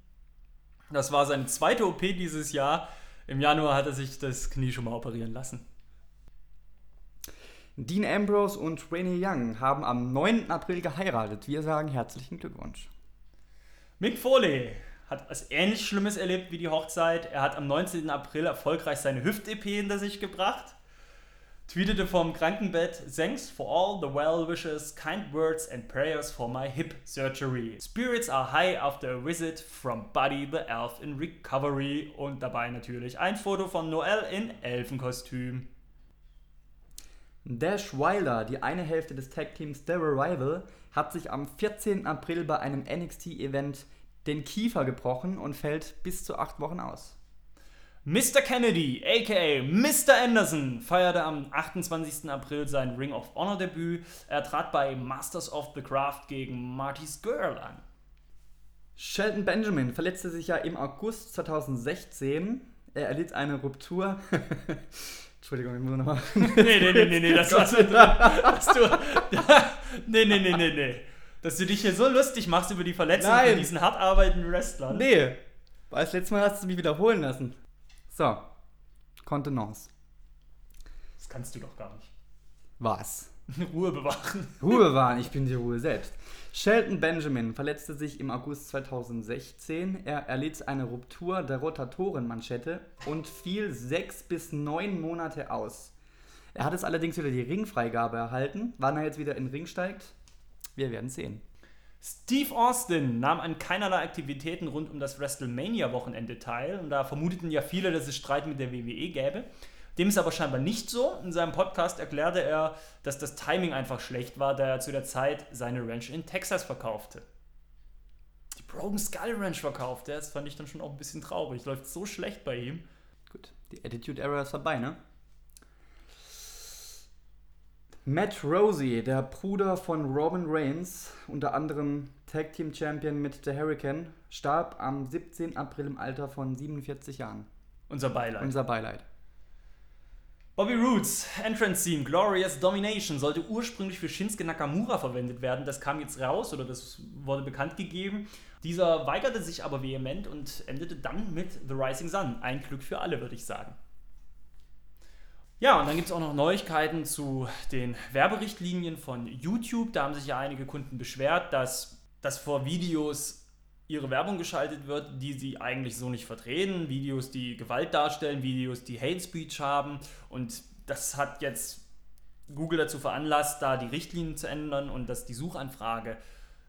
Das war seine zweite OP dieses Jahr. Im Januar hat er sich das Knie schon mal operieren lassen. Dean Ambrose und Rainy Young haben am 9. April geheiratet. Wir sagen herzlichen Glückwunsch. Mick Foley hat was ähnlich Schlimmes erlebt wie die Hochzeit. Er hat am 19. April erfolgreich seine Hüft-EP hinter sich gebracht. Tweetete vom Krankenbett: Thanks for all the well wishes, kind words and prayers for my hip surgery. Spirits are high after a visit from Buddy the Elf in recovery. Und dabei natürlich ein Foto von Noel in Elfenkostüm. Dash Wilder, die eine Hälfte des Tag-Teams The Revival, hat sich am 14. April bei einem NXT-Event den Kiefer gebrochen und fällt bis zu acht Wochen aus. Mr. Kennedy, aka Mr. Anderson, feierte am 28. April sein Ring of Honor Debüt. Er trat bei Masters of the Craft gegen Marty's Girl an. Shelton Benjamin verletzte sich ja im August 2016. Er erlitt eine Ruptur. Entschuldigung, ich muss nochmal. Nee, nee, nee, nee, nee, das war's mit drin. Dass du, nee, nee, nee, nee, nee. Dass du dich hier so lustig machst über die Verletzung Nein. von diesen hart arbeitenden Wrestlern. Nee, weil das letzte Mal hast du mich wiederholen lassen. So, Kontenance. Das kannst du doch gar nicht. Was? Ruhe bewahren. Ruhe wahren, ich bin die Ruhe selbst. Shelton Benjamin verletzte sich im August 2016. Er erlitt eine Ruptur der Rotatorenmanschette und fiel sechs bis neun Monate aus. Er hat es allerdings wieder die Ringfreigabe erhalten. Wann er jetzt wieder in den Ring steigt, wir werden sehen. Steve Austin nahm an keinerlei Aktivitäten rund um das WrestleMania-Wochenende teil. Und da vermuteten ja viele, dass es Streit mit der WWE gäbe. Dem ist aber scheinbar nicht so. In seinem Podcast erklärte er, dass das Timing einfach schlecht war, da er zu der Zeit seine Ranch in Texas verkaufte. Die Broken Skull Ranch verkauft. Das fand ich dann schon auch ein bisschen traurig. Läuft so schlecht bei ihm. Gut, die Attitude Era ist vorbei, ne? Matt Rosie, der Bruder von Roman Reigns, unter anderem Tag Team Champion mit The Hurricane, starb am 17. April im Alter von 47 Jahren. Unser Beileid. Unser Beileid. Bobby Roots, Entrance Theme, Glorious Domination, sollte ursprünglich für Shinsuke Nakamura verwendet werden. Das kam jetzt raus oder das wurde bekannt gegeben. Dieser weigerte sich aber vehement und endete dann mit The Rising Sun. Ein Glück für alle, würde ich sagen. Ja, und dann gibt es auch noch Neuigkeiten zu den Werberichtlinien von YouTube. Da haben sich ja einige Kunden beschwert, dass, dass vor Videos ihre Werbung geschaltet wird, die sie eigentlich so nicht vertreten. Videos, die Gewalt darstellen, Videos, die Hate Speech haben. Und das hat jetzt Google dazu veranlasst, da die Richtlinien zu ändern und dass die Suchanfrage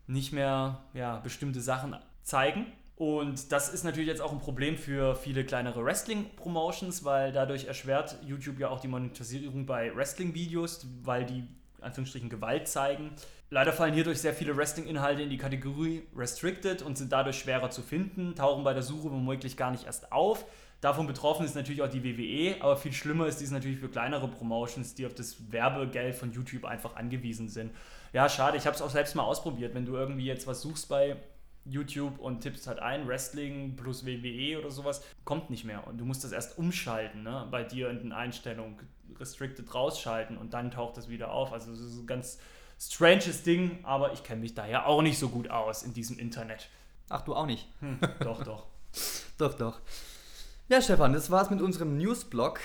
nicht mehr ja, bestimmte Sachen zeigen. Und das ist natürlich jetzt auch ein Problem für viele kleinere Wrestling-Promotions, weil dadurch erschwert YouTube ja auch die Monetarisierung bei Wrestling-Videos, weil die Anführungsstrichen Gewalt zeigen. Leider fallen hierdurch sehr viele Wrestling-Inhalte in die Kategorie Restricted und sind dadurch schwerer zu finden, tauchen bei der Suche womöglich gar nicht erst auf. Davon betroffen ist natürlich auch die WWE, aber viel schlimmer ist dies natürlich für kleinere Promotions, die auf das Werbegeld von YouTube einfach angewiesen sind. Ja, schade, ich habe es auch selbst mal ausprobiert. Wenn du irgendwie jetzt was suchst bei YouTube und tippst halt ein, Wrestling plus WWE oder sowas, kommt nicht mehr. Und du musst das erst umschalten, ne? bei dir in den Einstellungen, restricted rausschalten und dann taucht das wieder auf. Also das ist ein ganz stranges Ding, aber ich kenne mich da ja auch nicht so gut aus in diesem Internet. Ach, du auch nicht. Hm, doch, doch. doch, doch. Ja, Stefan, das war's mit unserem Newsblog.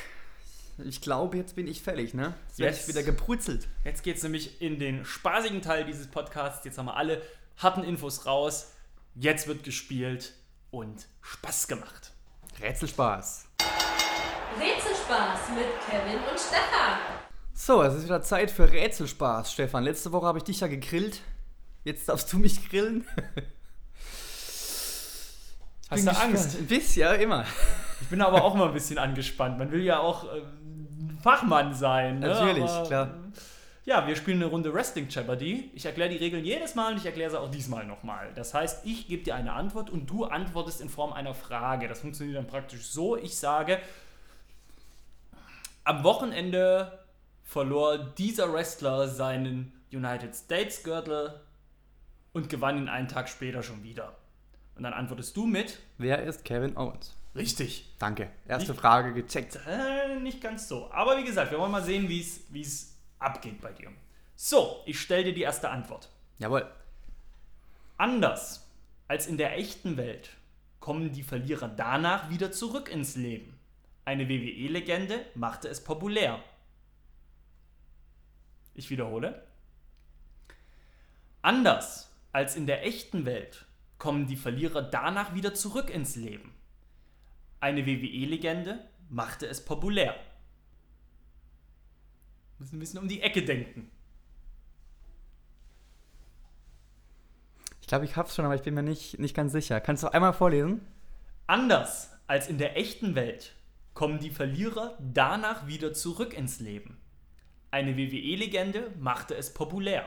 Ich glaube, jetzt bin ich fällig, ne? Jetzt ich wieder gebrutzelt. Jetzt geht's nämlich in den spaßigen Teil dieses Podcasts. Jetzt haben wir alle harten Infos raus. Jetzt wird gespielt und Spaß gemacht. Rätselspaß. Rätselspaß mit Kevin und Stefan. So, es ist wieder Zeit für Rätselspaß, Stefan. Letzte Woche habe ich dich ja gegrillt. Jetzt darfst du mich grillen. Hast du Angst? Ein bisschen, ja, immer. Ich bin aber auch mal ein bisschen angespannt. Man will ja auch äh, Fachmann sein. Ne? Natürlich, aber, klar. Ja, wir spielen eine Runde Wrestling Jeopardy. Ich erkläre die Regeln jedes Mal und ich erkläre sie auch diesmal nochmal. Das heißt, ich gebe dir eine Antwort und du antwortest in Form einer Frage. Das funktioniert dann praktisch so. Ich sage, am Wochenende verlor dieser Wrestler seinen United States Gürtel und gewann ihn einen Tag später schon wieder. Und dann antwortest du mit. Wer ist Kevin Owens? Richtig. Danke. Erste nicht, Frage gecheckt. Äh, nicht ganz so. Aber wie gesagt, wir wollen mal sehen, wie es abgeht bei dir. So, ich stelle dir die erste Antwort. Jawohl. Anders als in der echten Welt kommen die Verlierer danach wieder zurück ins Leben. Eine WWE-Legende machte es populär. Ich wiederhole. Anders als in der echten Welt kommen die Verlierer danach wieder zurück ins Leben. Eine WWE-Legende machte es populär. Müssen ein bisschen um die Ecke denken. Ich glaube, ich hab's schon, aber ich bin mir nicht, nicht ganz sicher. Kannst du einmal vorlesen? Anders als in der echten Welt kommen die Verlierer danach wieder zurück ins Leben. Eine WWE-Legende machte es populär.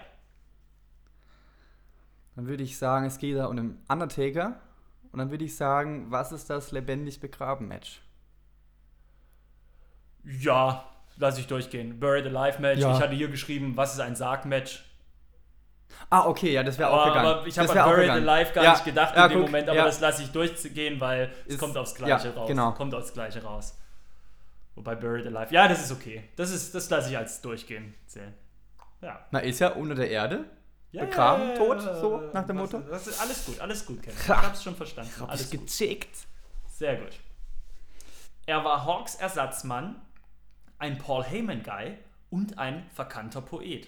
Dann würde ich sagen, es geht da um einen Undertaker. Und dann würde ich sagen, was ist das lebendig begraben Match? Ja, lass ich durchgehen. Buried Alive Match. Ja. Ich hatte hier geschrieben, was ist ein Sarg-Match? Ah, okay, ja, das wäre auch gegangen. Aber ich habe an Buried Alive gar ja. nicht gedacht ja, in dem guck, Moment, aber das lasse ich durchgehen, weil es ist, kommt aufs Gleiche raus. Genau. Kommt aufs Gleiche raus. Wobei Buried Alive, ja, das ist okay. Das, ist, das lasse ich als durchgehen zählen. Ja. Na, ist ja unter der Erde. Ja, begraben, ja, tot, so nach dem Motto. Das ist alles gut, alles gut, Kevin. Ich hab's schon verstanden. Ich alles gecheckt. Sehr gut. Er war Hawks Ersatzmann, ein Paul Heyman-Guy und ein verkannter Poet.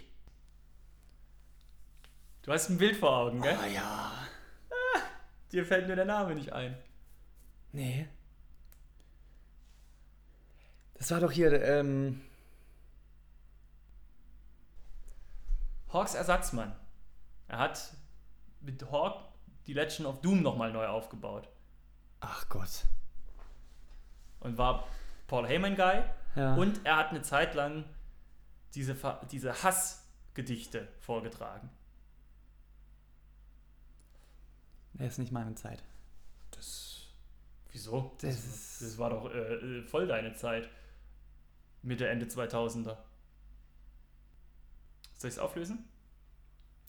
Du hast ein Bild vor Augen, gell? Oh ja. Ah, dir fällt mir der Name nicht ein. Nee. Das war doch hier, ähm. Hawks Ersatzmann. Er hat mit Hawk die Legend of Doom nochmal neu aufgebaut. Ach Gott. Und war Paul Heyman Guy. Ja. Und er hat eine Zeit lang diese, diese Hassgedichte vorgetragen. Er ist nicht meine Zeit. Das. Wieso? Das, das, das war doch äh, voll deine Zeit. Mitte, Ende 2000er. Soll ich es auflösen?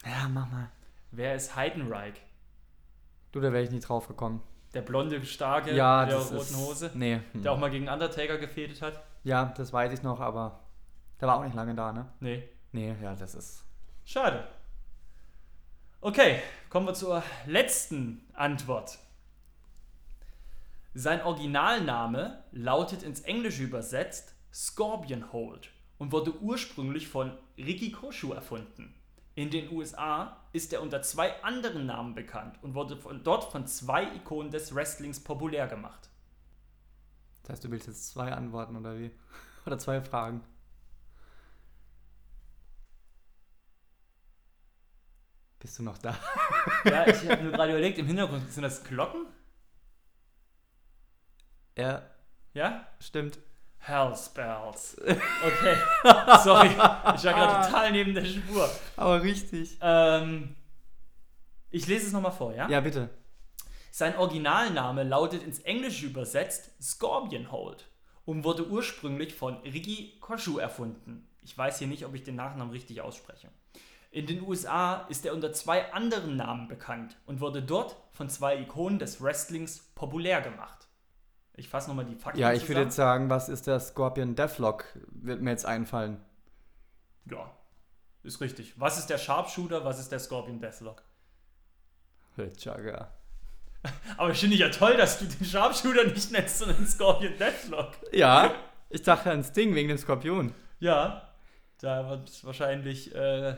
Ja, mach mal. Wer ist Heidenreich? Du, da wäre ich nicht drauf gekommen. Der blonde, starke ja, mit der roten ist, Hose? Nee. Hm. Der auch mal gegen Undertaker gefädet hat? Ja, das weiß ich noch, aber der war auch nicht lange da, ne? Nee. Nee, ja, das ist. Schade. Okay, kommen wir zur letzten Antwort. Sein Originalname lautet ins Englische übersetzt Scorpion Hold und wurde ursprünglich von Ricky Koshu erfunden. In den USA ist er unter zwei anderen Namen bekannt und wurde von, dort von zwei Ikonen des Wrestlings populär gemacht. Das heißt, du willst jetzt zwei Antworten oder wie? Oder zwei Fragen? Bist du noch da? Ja, ich habe mir gerade überlegt, im Hintergrund sind das Glocken? Ja, Ja? stimmt. Hell's Bells. Okay, sorry, ich war gerade total neben der Spur. Aber richtig. Ähm, ich lese es nochmal vor, ja? Ja, bitte. Sein Originalname lautet ins Englische übersetzt Scorpion Hold und wurde ursprünglich von Ricky Koshu erfunden. Ich weiß hier nicht, ob ich den Nachnamen richtig ausspreche. In den USA ist er unter zwei anderen Namen bekannt und wurde dort von zwei Ikonen des Wrestlings populär gemacht. Ich fasse nochmal die Fakten Ja, ich würde jetzt sagen, was ist der Scorpion Deathlock? Wird mir jetzt einfallen. Ja, ist richtig. Was ist der Sharpshooter, was ist der Scorpion Deathlock? Chugga. Aber ich finde ja toll, dass du den Sharpshooter nicht nennst, sondern Scorpion Deathlock. Ja, ich dachte an Sting wegen dem Skorpion. Ja, da wird es wahrscheinlich äh,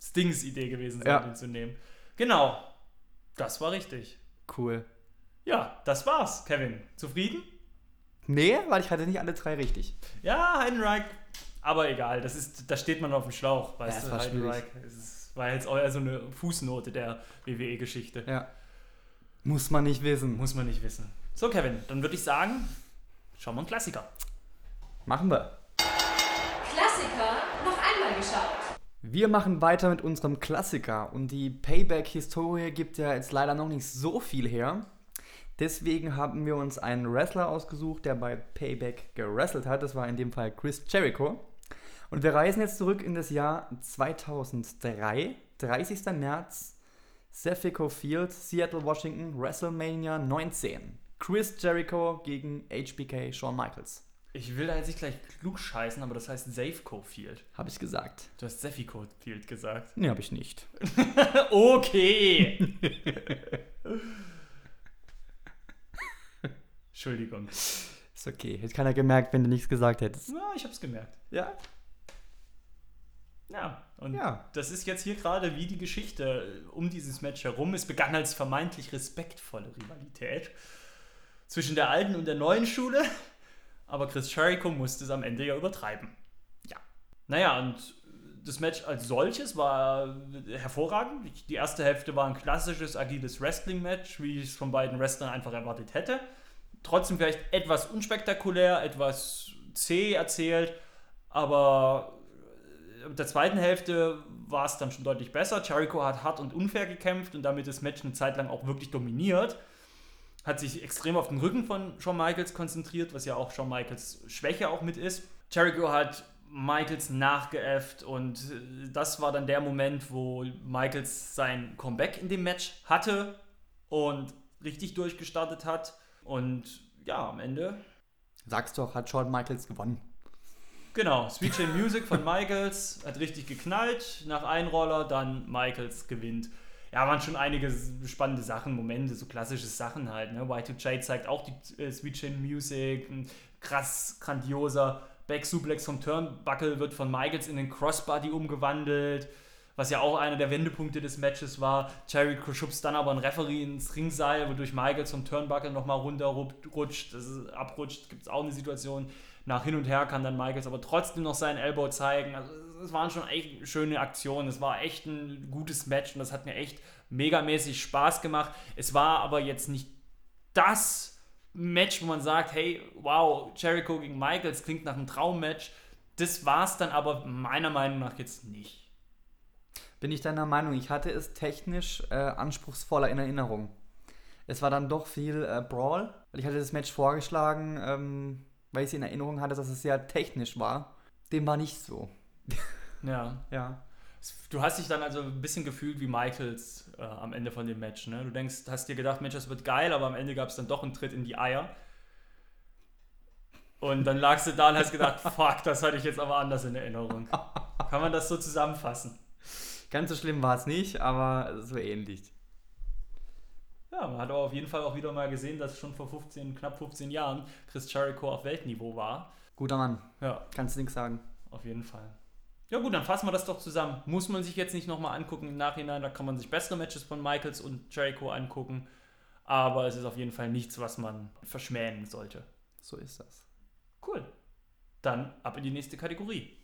Stings Idee gewesen sein, Ja. den zu nehmen. Genau, das war richtig. Cool. Ja, das war's, Kevin. Zufrieden? Nee, weil ich hatte nicht alle drei richtig. Ja, Heidenreich. Aber egal, das ist, da steht man auf dem Schlauch, weißt Ja, es du, war Heidenreich. Es war jetzt eher so eine Fußnote der WWE-Geschichte. Ja. Muss man nicht wissen. Muss man nicht wissen. So, Kevin, dann würde ich sagen, schauen wir einen Klassiker. Machen wir. Klassiker noch einmal geschaut. Wir machen weiter mit unserem Klassiker und die Payback-Historie gibt ja jetzt leider noch nicht so viel her. Deswegen haben wir uns einen Wrestler ausgesucht, der bei Payback gewrestelt hat. Das war in dem Fall Chris Jericho. Und wir reisen jetzt zurück in das Jahr 2003, 30. März, Seffico Field, Seattle, Washington, WrestleMania 19. Chris Jericho gegen HBK Shawn Michaels. Ich will da jetzt nicht gleich klug scheißen, aber das heißt Safeco Field. Habe ich gesagt. Du hast Seffico Field gesagt. Nee, habe ich nicht. Okay. Entschuldigung. Ist okay. Hätte keiner gemerkt, wenn du nichts gesagt hättest. Na, ich hab's gemerkt. Ja? Ja, und Ja. das ist jetzt hier gerade wie die Geschichte um dieses Match herum. Es begann als vermeintlich respektvolle Rivalität zwischen der alten und der neuen Schule, aber Chris Jericho musste es am Ende ja übertreiben. Ja. Naja, und das Match als solches war hervorragend. Die erste Hälfte war ein klassisches, agiles Wrestling-Match, wie ich es von beiden Wrestlern einfach erwartet hätte. Trotzdem vielleicht etwas unspektakulär, etwas zäh erzählt, aber in der zweiten Hälfte war es dann schon deutlich besser. Jericho hat hart und unfair gekämpft und damit das Match eine Zeit lang auch wirklich dominiert. Hat sich extrem auf den Rücken von Shawn Michaels konzentriert, was ja auch Shawn Michaels Schwäche auch mit ist. Jericho hat Michaels nachgeäfft und das war dann der Moment, wo Michaels sein Comeback in dem Match hatte und richtig durchgestartet hat. Und ja, am Ende Sag's doch, hat Shawn Michaels gewonnen. Genau, Sweet Chin Music von Michaels hat richtig geknallt. Nach Einroller, dann Michaels gewinnt. Ja, waren schon einige spannende Sachen, Momente, so klassische Sachen halt. Ne? Y2J zeigt auch die äh, Sweet Chin Music. Ein krass, grandioser Back Suplex vom Turnbuckle wird von Michaels in den Crossbody umgewandelt. Was ja auch einer der Wendepunkte des Matches war. Jericho schubst dann aber einen Referee ins Ringseil, wodurch Michaels vom Turnbuckle nochmal runterrutscht. Das ist, abrutscht, gibt es auch eine Situation nach hin und her kann dann Michaels aber trotzdem noch seinen Elbow zeigen. Also es waren schon echt schöne Aktionen. Es war echt ein gutes Match und das hat mir echt megamäßig Spaß gemacht. Es war aber jetzt nicht das Match, wo man sagt, hey, wow, Jericho gegen Michaels klingt nach einem Traummatch. Das war es dann aber meiner Meinung nach jetzt nicht. Bin ich deiner Meinung, ich hatte es technisch äh, anspruchsvoller in Erinnerung. Es war dann doch viel äh, Brawl, weil ich hatte das Match vorgeschlagen, ähm, weil ich es in Erinnerung hatte, dass es sehr technisch war. Dem war nicht so. Ja. Ja. Du hast dich dann also ein bisschen gefühlt wie Michaels äh, am Ende von dem Match. Ne? Du denkst, hast dir gedacht, Mensch, das wird geil, aber am Ende gab es dann doch einen Tritt in die Eier. Und dann lagst du da und hast gedacht, fuck, das hatte ich jetzt aber anders in Erinnerung. Kann man das so zusammenfassen? Ganz so schlimm war es nicht, aber so ähnlich. Ja, man hat aber auf jeden Fall auch wieder mal gesehen, dass schon vor 15, knapp 15 Jahren Chris Jericho auf Weltniveau war. Guter Mann, Ja, kannst du nichts sagen. auf jeden Fall. Ja gut, dann fassen wir das doch zusammen. Muss man sich jetzt nicht nochmal angucken im Nachhinein, da kann man sich bessere Matches von Michaels und Jericho angucken. Aber es ist auf jeden Fall nichts, was man verschmähen sollte. So ist das. Cool. Dann ab in die nächste Kategorie.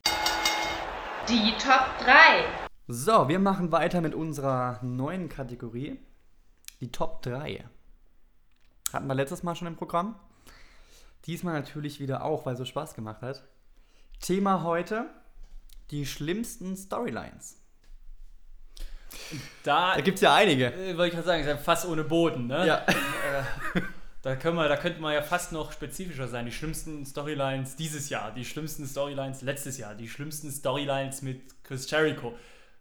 Die Top 3. So, wir machen weiter mit unserer neuen Kategorie. Die Top 3. Hatten wir letztes Mal schon im Programm. Diesmal natürlich wieder auch, weil es so Spaß gemacht hat. Thema heute: die schlimmsten Storylines. Da, Da gibt es ja einige. äh, wollte ich gerade sagen, ist ja fast ohne Boden, ne? Ja. Äh, da, können wir, da könnte man ja fast noch spezifischer sein. Die schlimmsten Storylines dieses Jahr, die schlimmsten Storylines letztes Jahr, die schlimmsten Storylines mit Chris Jericho.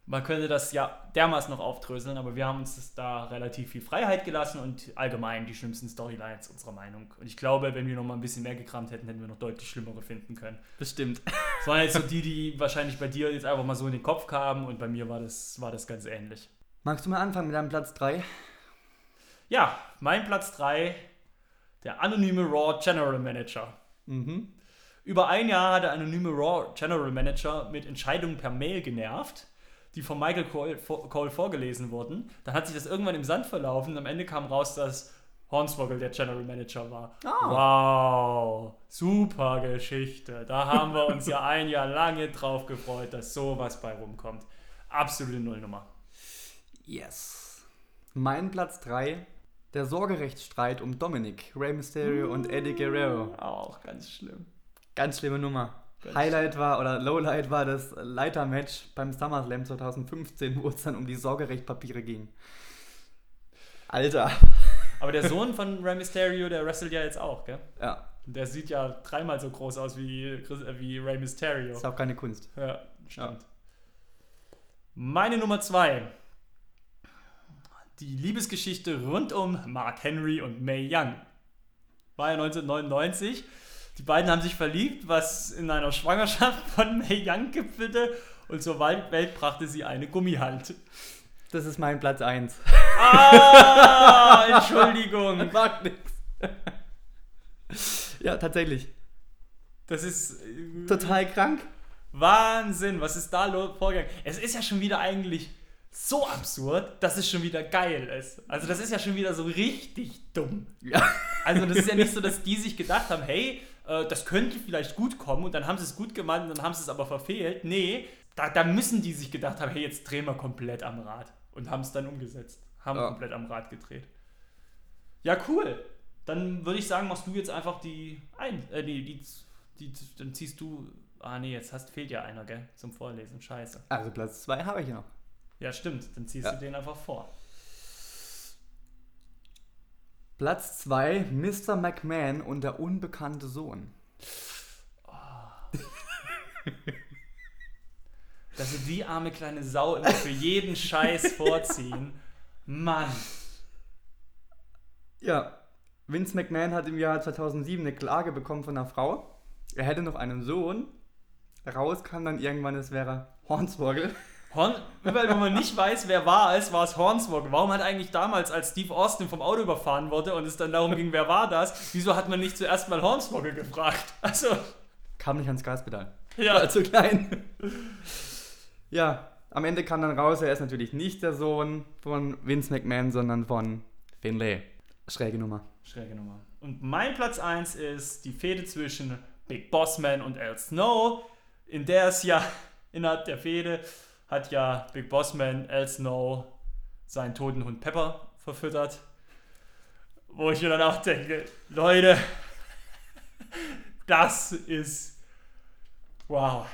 Man könnte das ja dermaßen noch aufdröseln, aber wir haben uns da relativ viel Freiheit gelassen und allgemein die schlimmsten Storylines unserer Meinung. Und ich glaube, wenn wir noch mal ein bisschen mehr gekramt hätten, hätten wir noch deutlich schlimmere finden können. Bestimmt. Das waren jetzt so die, die wahrscheinlich bei dir jetzt einfach mal so in den Kopf kamen und bei mir war das, war das ganz ähnlich. Magst du mal anfangen mit deinem Platz 3? Ja, mein Platz 3, der anonyme Raw General Manager. Mhm. Über ein Jahr hat der anonyme Raw General Manager mit Entscheidungen per Mail genervt, die von Michael Cole, Cole vorgelesen wurden. Dann hat sich das irgendwann im Sand verlaufen und am Ende kam raus, dass Hornswoggle der General Manager war. Wow, super Geschichte. Da haben wir uns ja ein Jahr lange drauf gefreut, dass sowas bei rumkommt. Absolute Nullnummer. Yes. Mein Platz 3, der Sorgerechtsstreit um Dominic, Rey Mysterio und Eddie Guerrero. Auch ganz schlimm. Ganz schlimme Nummer. Highlight war, oder Lowlight war das Leitermatch beim SummerSlam 2015, wo es dann um die Sorgerechtpapiere ging. Alter. Aber der Sohn von Rey Mysterio, der wrestelt ja jetzt auch, gell? Ja, Der sieht ja dreimal so groß aus wie, Chris- äh, wie Rey Mysterio. ist auch keine Kunst. Ja, stimmt. Meine Nummer zwei. Die Liebesgeschichte rund um Mark Henry und May Young. War ja 1999. Die beiden haben sich verliebt, was in einer Schwangerschaft von May Young gipfelte. Und zur Welt brachte sie eine Gummihand. Das ist mein Platz 1. Ah, Entschuldigung. Macht nix. ja, tatsächlich. Das ist äh, Total krank. Wahnsinn, was ist da vorgegangen? Es ist ja schon wieder eigentlich so absurd, dass es schon wieder geil ist. Also das ist ja schon wieder so richtig dumm. Ja. Also das ist ja nicht so, dass die sich gedacht haben, hey, äh, das könnte vielleicht gut kommen und dann haben sie es gut gemeint und dann haben sie es aber verfehlt. Nee, da, da müssen die sich gedacht haben, hey, jetzt drehen wir komplett am Rad und haben es dann umgesetzt. Haben Ja. komplett am Rad gedreht. Ja, cool. Dann würde ich sagen, machst du jetzt einfach die ein, äh, nee, die, die, dann ziehst du, ah nee, jetzt hast, fehlt ja einer, gell, zum Vorlesen, scheiße. Also Platz 2 habe ich noch. Ja, stimmt, dann ziehst Ja. du den einfach vor. Platz 2, Mr. McMahon und der unbekannte Sohn. Dass sie die arme kleine Sau immer für jeden Scheiß vorziehen. Mann. Ja, Vince McMahon hat im Jahr 2007 eine Klage bekommen von einer Frau. Er hätte noch einen Sohn. Raus kam dann irgendwann, es wäre Hornswoggle. Horn, überall, wo man nicht weiß, wer war es, war es Hornswoggle. Warum hat eigentlich damals, als Steve Austin vom Auto überfahren wurde und es dann darum ging, wer war das, wieso hat man nicht zuerst mal Hornswoggle gefragt? Also, Kam nicht ans Gaspedal. ja. War zu klein. ja, am Ende kam dann raus, er ist natürlich nicht der Sohn von Vince McMahon, sondern von Finlay. Schräge Nummer. Schräge Nummer. Und mein Platz 1 ist die Fehde zwischen Big Boss Man und Al Snow, in der es ja innerhalb der Fehde hat ja Big Boss Man Al Snow seinen toten Hund Pepper verfüttert. Wo ich mir dann auch denke, Leute, das ist wow.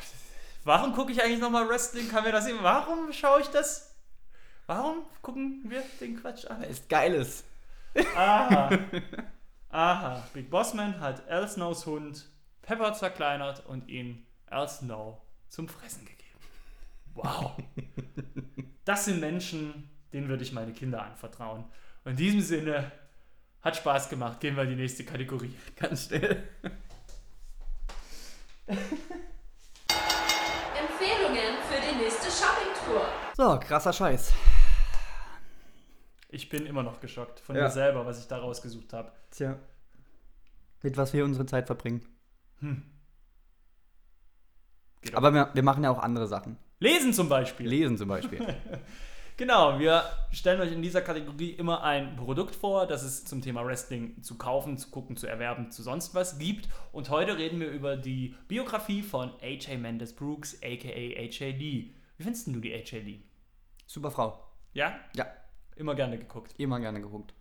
Warum gucke ich eigentlich nochmal Wrestling? Kann mir das sehen? Warum schaue ich das? Warum gucken wir den Quatsch an? Ist. Aha. Aha. Big Bossman hat Al Snows Hund Pepper zerkleinert und ihn Al Snow zum Fressen gegeben. Wow. Das sind Menschen, denen würde ich meine Kinder anvertrauen. Und in diesem Sinne, hat Spaß gemacht. Gehen wir in die nächste Kategorie. Ganz schnell. Empfehlungen für die nächste Shoppingtour. So, krasser Scheiß. Ich bin immer noch geschockt von Ja. mir selber, was ich da rausgesucht habe. Tja. Mit was wir unsere Zeit verbringen. Geht Aber wir, wir machen ja auch andere Sachen. Lesen zum Beispiel. Lesen zum Beispiel. Genau, wir stellen euch in dieser Kategorie immer ein Produkt vor, das es zum Thema Wrestling zu kaufen, zu gucken, zu erwerben, zu sonst was gibt. Und heute reden wir über die Biografie von AJ Mendes Brooks, aka AJ Lee. Wie findest du die AJ Lee? Super Frau. Ja? Ja, Immer gerne geguckt. immer gerne geguckt.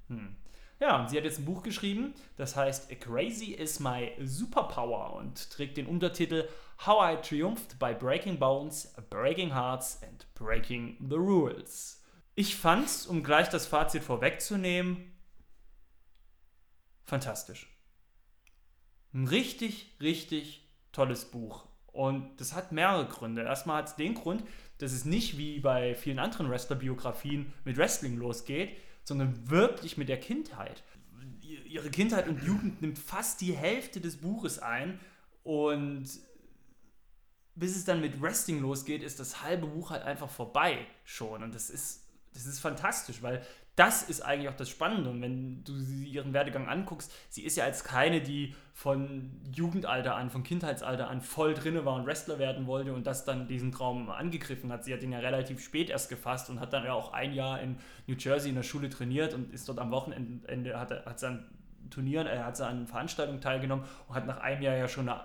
Ja, und sie hat jetzt ein Buch geschrieben, das heißt Crazy is my Superpower und trägt den Untertitel How I Triumphed by Breaking Bones, Breaking Hearts and Breaking the Rules. Ich fand's, um gleich das Fazit vorwegzunehmen, fantastisch. Ein richtig, richtig tolles Buch. Und das hat mehrere Gründe. Erstmal hat es den Grund, dass es nicht wie bei vielen anderen Wrestler-Biografien mit Wrestling losgeht, sondern wirklich mit der Kindheit. Ihre Kindheit und Jugend nimmt fast die Hälfte des Buches ein und bis es dann mit Wrestling losgeht, ist das halbe Buch halt einfach vorbei schon. Und das ist, das ist fantastisch, weil das ist eigentlich auch das Spannende. Und wenn du sie ihren Werdegang anguckst, sie ist ja als keine, die von Jugendalter an, von Kindheitsalter an voll drinne war und Wrestler werden wollte und das dann diesen Traum angegriffen hat. Sie hat ihn ja relativ spät erst gefasst und hat dann ja auch ein Jahr in New Jersey in der Schule trainiert und ist dort am Wochenende, hat, hat sie an Turnieren, er hat sie an Veranstaltungen teilgenommen und hat nach einem Jahr ja schon eine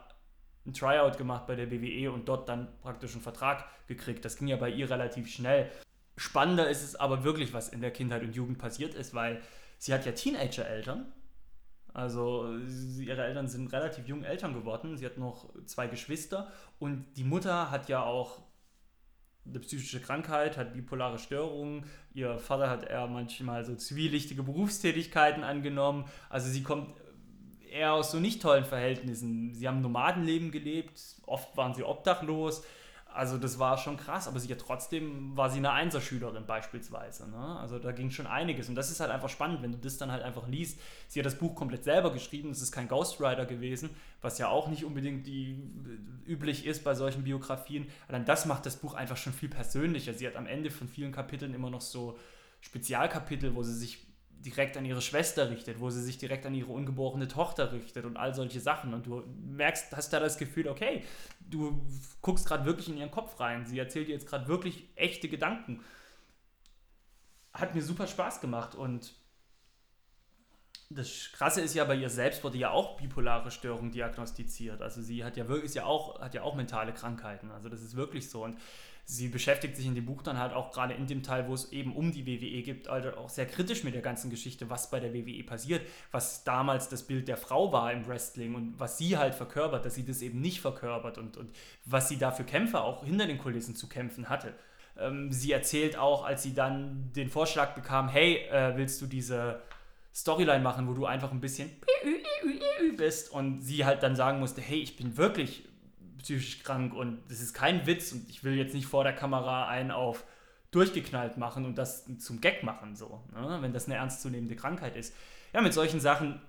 ein Tryout gemacht bei der WWE und dort dann praktisch einen Vertrag gekriegt. Das ging ja bei ihr relativ schnell. Spannender ist es aber wirklich, was in der Kindheit und Jugend passiert ist, weil sie hat ja Teenager-Eltern. Also ihre Eltern sind relativ jung Eltern geworden. Sie hat noch zwei Geschwister und die Mutter hat ja auch eine psychische Krankheit, hat bipolare Störungen. Ihr Vater hat eher manchmal so zwielichtige Berufstätigkeiten angenommen. Also sie kommt eher aus so nicht tollen Verhältnissen. Sie haben Nomadenleben gelebt, oft waren sie obdachlos. Also das war schon krass, aber sie hat trotzdem war sie eine Einserschülerin beispielsweise. Ne? Also da ging schon einiges und das ist halt einfach spannend, wenn du das dann halt einfach liest. Sie hat das Buch komplett selber geschrieben, es ist kein Ghostwriter gewesen, was ja auch nicht unbedingt die, üblich ist bei solchen Biografien. Allein das macht das Buch einfach schon viel persönlicher. Sie hat am Ende von vielen Kapiteln immer noch so Spezialkapitel, wo sie sich direkt an ihre Schwester richtet, wo sie sich direkt an ihre ungeborene Tochter richtet und all solche Sachen. Und du merkst, hast da das Gefühl, okay, du guckst gerade wirklich in ihren Kopf rein. Sie erzählt dir jetzt gerade wirklich echte Gedanken. Hat mir super Spaß gemacht und das Krasse ist ja, bei ihr selbst wurde ja auch bipolare Störung diagnostiziert. Also sie hat ja wirklich, ist ja auch, hat ja auch mentale Krankheiten. Also das ist wirklich so. Und sie beschäftigt sich in dem Buch dann halt auch gerade in dem Teil, wo es eben um die WWE geht, also auch sehr kritisch mit der ganzen Geschichte, was bei der WWE passiert, was damals das Bild der Frau war im Wrestling und was sie halt verkörpert, dass sie das eben nicht verkörpert und, und was sie da für Kämpfe auch hinter den Kulissen zu kämpfen hatte. Ähm, sie erzählt auch, als sie dann den Vorschlag bekam, hey, äh, willst du diese Storyline machen, wo du einfach ein bisschen bist und sie halt dann sagen musste, hey, ich bin wirklich psychisch krank und das ist kein Witz und ich will jetzt nicht vor der Kamera einen auf durchgeknallt machen und das zum Gag machen, so, ne? wenn das eine ernstzunehmende Krankheit ist. Ja, mit solchen Sachen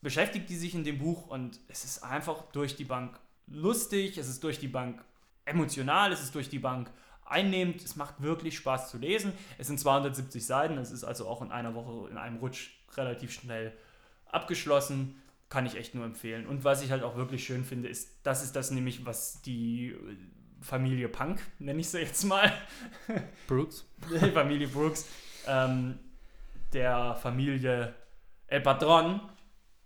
beschäftigt die sich in dem Buch und es ist einfach durch die Bank lustig, es ist durch die Bank emotional, es ist durch die Bank einnehmend, es macht wirklich Spaß zu lesen. Es sind 270 Seiten, es ist also auch in einer Woche in einem Rutsch relativ schnell abgeschlossen. Kann ich echt nur empfehlen. Und was ich halt auch wirklich schön finde, ist, das ist das nämlich, was die Familie Punk, nenne ich sie jetzt mal, Brooks. die Familie Brooks, ähm, der Familie El Patron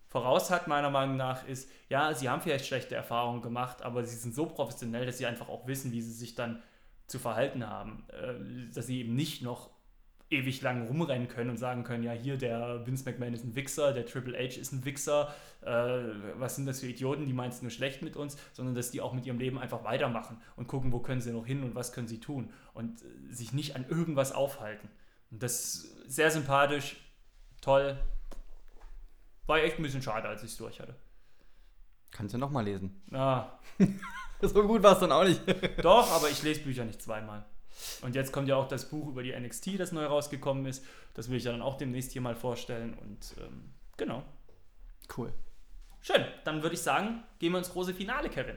voraus hat, meiner Meinung nach, ist, ja, sie haben vielleicht schlechte Erfahrungen gemacht, aber sie sind so professionell, dass sie einfach auch wissen, wie sie sich dann zu verhalten haben. Äh, dass sie eben nicht noch ewig lang rumrennen können und sagen können, ja, hier der Vince McMahon ist ein Wichser, der Triple H ist ein Wichser, äh, was sind das für Idioten, die meinen es nur schlecht mit uns, sondern dass die auch mit ihrem Leben einfach weitermachen und gucken, wo können sie noch hin und was können sie tun und äh, sich nicht an irgendwas aufhalten. Und das ist sehr sympathisch, toll. War echt ein bisschen schade, als ich es durch hatte. Kannst du nochmal lesen. Ah, So gut war es dann auch nicht. Doch, aber ich lese Bücher nicht zweimal. Und jetzt kommt ja auch das Buch über die NXT, das neu rausgekommen ist. Das will ich ja dann auch demnächst hier mal vorstellen. Und ähm, genau. Cool. Schön. Dann würde ich sagen, gehen wir ins große Finale, Kevin.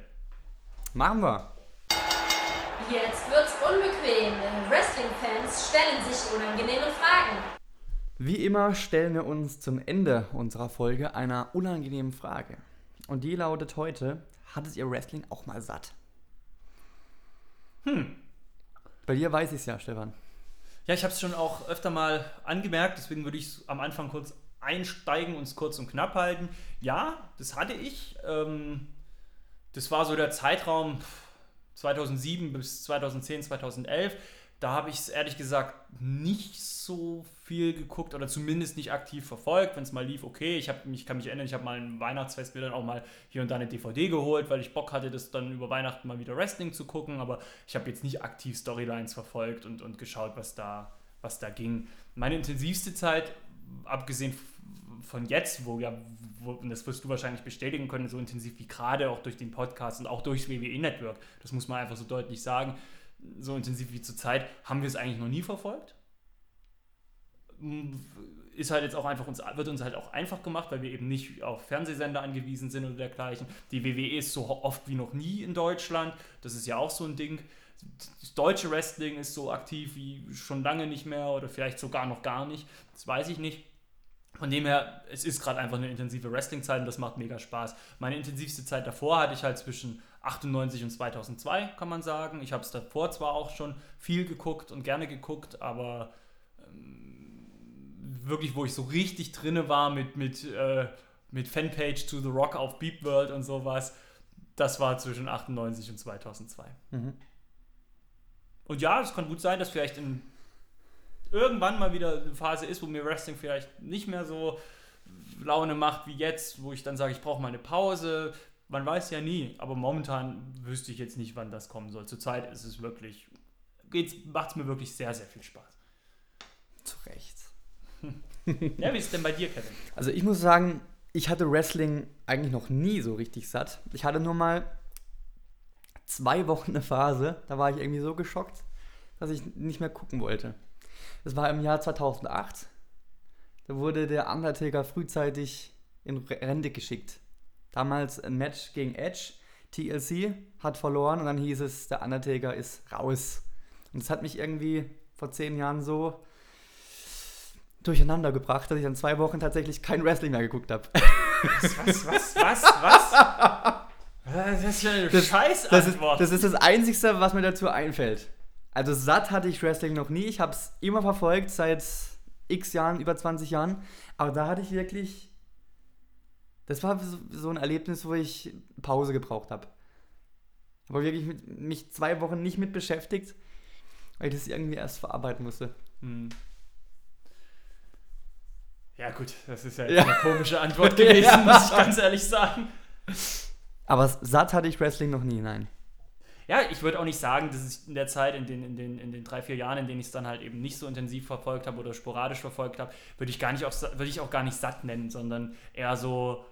Machen wir. Jetzt wird's unbequem. Wrestling-Fans stellen sich unangenehme Fragen. Wie immer stellen wir uns zum Ende unserer Folge einer unangenehmen Frage. Und die lautet heute: Hattet ihr Wrestling auch mal satt? Hm. Bei dir weiß ich es ja, Stefan. Ja, ich habe es schon auch öfter mal angemerkt, deswegen würde ich am Anfang kurz einsteigen und es kurz und knapp halten. Ja, das hatte ich. Ähm, das war so der Zeitraum 2007 bis 2010, 2011. Da habe ich es ehrlich gesagt nicht so viel geguckt oder zumindest nicht aktiv verfolgt. Wenn es mal lief, okay. Ich, hab, ich kann mich erinnern, ich habe mal ein Weihnachtsfest mir dann auch mal hier und da eine DVD geholt, weil ich Bock hatte, das dann über Weihnachten mal wieder Wrestling zu gucken. Aber ich habe jetzt nicht aktiv Storylines verfolgt und, und geschaut, was da, was da ging. Meine intensivste Zeit, abgesehen von jetzt, wo ja, wo, und das wirst du wahrscheinlich bestätigen können, so intensiv wie gerade auch durch den Podcast und auch durchs WWE-Network, das muss man einfach so deutlich sagen, so intensiv wie zur Zeit, haben wir es eigentlich noch nie verfolgt. Ist halt jetzt auch einfach uns, wird uns halt auch einfach gemacht, weil wir eben nicht auf Fernsehsender angewiesen sind oder dergleichen. Die WWE ist so oft wie noch nie in Deutschland. Das ist ja auch so ein Ding. Das deutsche Wrestling ist so aktiv wie schon lange nicht mehr oder vielleicht sogar noch gar nicht. Das weiß ich nicht. Von dem her, es ist gerade einfach eine intensive Wrestling-Zeit und das macht mega Spaß. Meine intensivste Zeit davor hatte ich halt zwischen 98 und 2002, kann man sagen. Ich habe es davor zwar auch schon viel geguckt und gerne geguckt, aber ähm, wirklich, wo ich so richtig drinne war mit, mit, äh, mit Fanpage to the Rock auf Beep World und sowas, das war zwischen 98 und 2002. Mhm. Und ja, es kann gut sein, dass vielleicht in irgendwann mal wieder eine Phase ist, wo mir Wrestling vielleicht nicht mehr so Laune macht wie jetzt, wo ich dann sage, ich brauche mal eine Pause. Man weiß ja nie, aber momentan wüsste ich jetzt nicht, wann das kommen soll. Zurzeit ist es wirklich, macht es mir wirklich sehr, sehr viel Spaß. Zu Recht. ja, wie ist es denn bei dir, Kevin? Also ich muss sagen, ich hatte Wrestling eigentlich noch nie so richtig satt. Ich hatte nur mal zwei Wochen eine Phase, da war ich irgendwie so geschockt, dass ich nicht mehr gucken wollte. Das war im Jahr 2008. Da wurde der Undertaker frühzeitig in Rente geschickt. Damals ein Match gegen Edge. TLC hat verloren und dann hieß es, der Undertaker ist raus. Und das hat mich irgendwie vor zehn Jahren so durcheinander gebracht, dass ich dann zwei Wochen tatsächlich kein Wrestling mehr geguckt habe. Was, was, was, was, was? Das ist ja eine das, Scheißantwort. Das ist, das ist das Einzige, was mir dazu einfällt. Also satt hatte ich Wrestling noch nie. Ich habe es immer verfolgt seit x Jahren, über 20 Jahren. Aber da hatte ich wirklich. Das war so ein Erlebnis, wo ich Pause gebraucht habe. Aber wirklich mit, mich zwei Wochen nicht mit beschäftigt, weil ich das irgendwie erst verarbeiten musste. Hm. Ja, gut, das ist ja, ja. eine komische Antwort gewesen, ja. muss ich ganz ehrlich sagen. Aber satt hatte ich Wrestling noch nie, nein ja, ich würde auch nicht sagen, dass ich in der Zeit, in den, in den, in den drei, vier Jahren, in denen ich es dann halt eben nicht so intensiv verfolgt habe oder sporadisch verfolgt habe, würde ich gar nicht auch, würde ich auch gar nicht satt nennen, sondern eher so,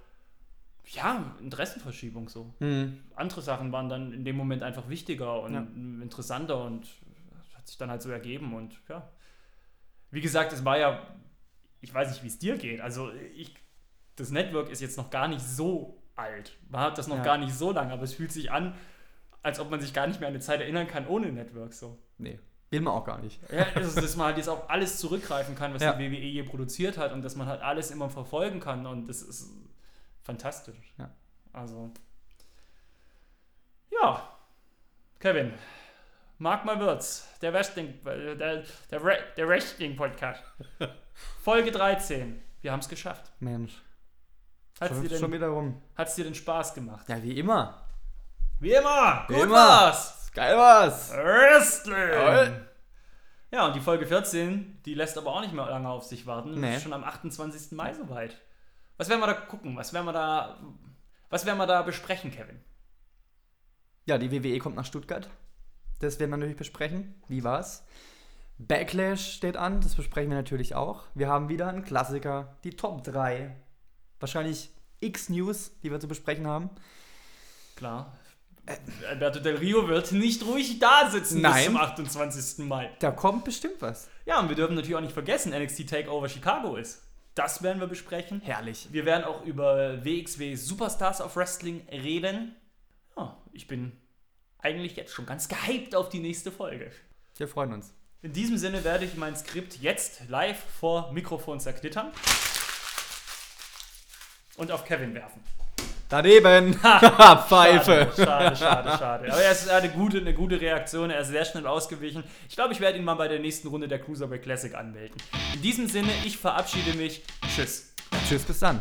ja, Interessenverschiebung so. Mhm. Andere Sachen waren dann in dem Moment einfach wichtiger und ja. interessanter und hat sich dann halt so ergeben und ja. Wie gesagt, es war ja, ich weiß nicht, wie es dir geht. Also ich, das Network ist jetzt noch gar nicht so alt. Man hat das noch ja. gar nicht so lange, aber es fühlt sich an, als ob man sich gar nicht mehr an eine Zeit erinnern kann ohne Network so. Nee. Will man auch gar nicht. Ja, also, dass man halt jetzt auf alles zurückgreifen kann, was ja. die WWE je produziert hat und dass man halt alles immer verfolgen kann und das ist fantastisch. Ja. Also. Ja. Kevin. Mark my words. Der Wrestling, der, der, der Wrestling Podcast. Folge 13. Wir haben es geschafft. Mensch. Hat's schon, dir denn, schon wieder rum. Hat es dir denn Spaß gemacht? Ja, wie immer. Wie immer. Gut Wie immer. war's. Geil war's. Wrestling. Jawohl. Ja, und die Folge 14, die lässt aber auch nicht mehr lange auf sich warten. Nee. Ist schon am 28. Mai soweit. Was werden wir da gucken? Was werden wir da, was werden wir da besprechen, Kevin? Ja, die WWE kommt nach Stuttgart. Das werden wir natürlich besprechen. Wie war's? Backlash steht an, das besprechen wir natürlich auch. Wir haben wieder einen Klassiker, die Top 3. Wahrscheinlich X News, die wir zu besprechen haben. Klar. Alberto Del Rio wird nicht ruhig da sitzen Nein. bis zum 28. Mai. Da kommt bestimmt was. Ja, und wir dürfen natürlich auch nicht vergessen, NXT Takeover Chicago ist. Das werden wir besprechen. Herrlich. Wir werden auch über WXW Superstars of Wrestling reden. Ja, ich bin eigentlich jetzt schon ganz gehypt auf die nächste Folge. Wir freuen uns. In diesem Sinne werde ich mein Skript jetzt live vor Mikrofon zerknittern und auf Kevin werfen. Daneben! Pfeife! Schade, schade, schade, schade. Aber er ist eine gute, eine gute Reaktion, er ist sehr schnell ausgewichen. Ich glaube, ich werde ihn mal bei der nächsten Runde der Cruiserweight Classic anmelden. In diesem Sinne, ich verabschiede mich. Tschüss. Tschüss, bis dann.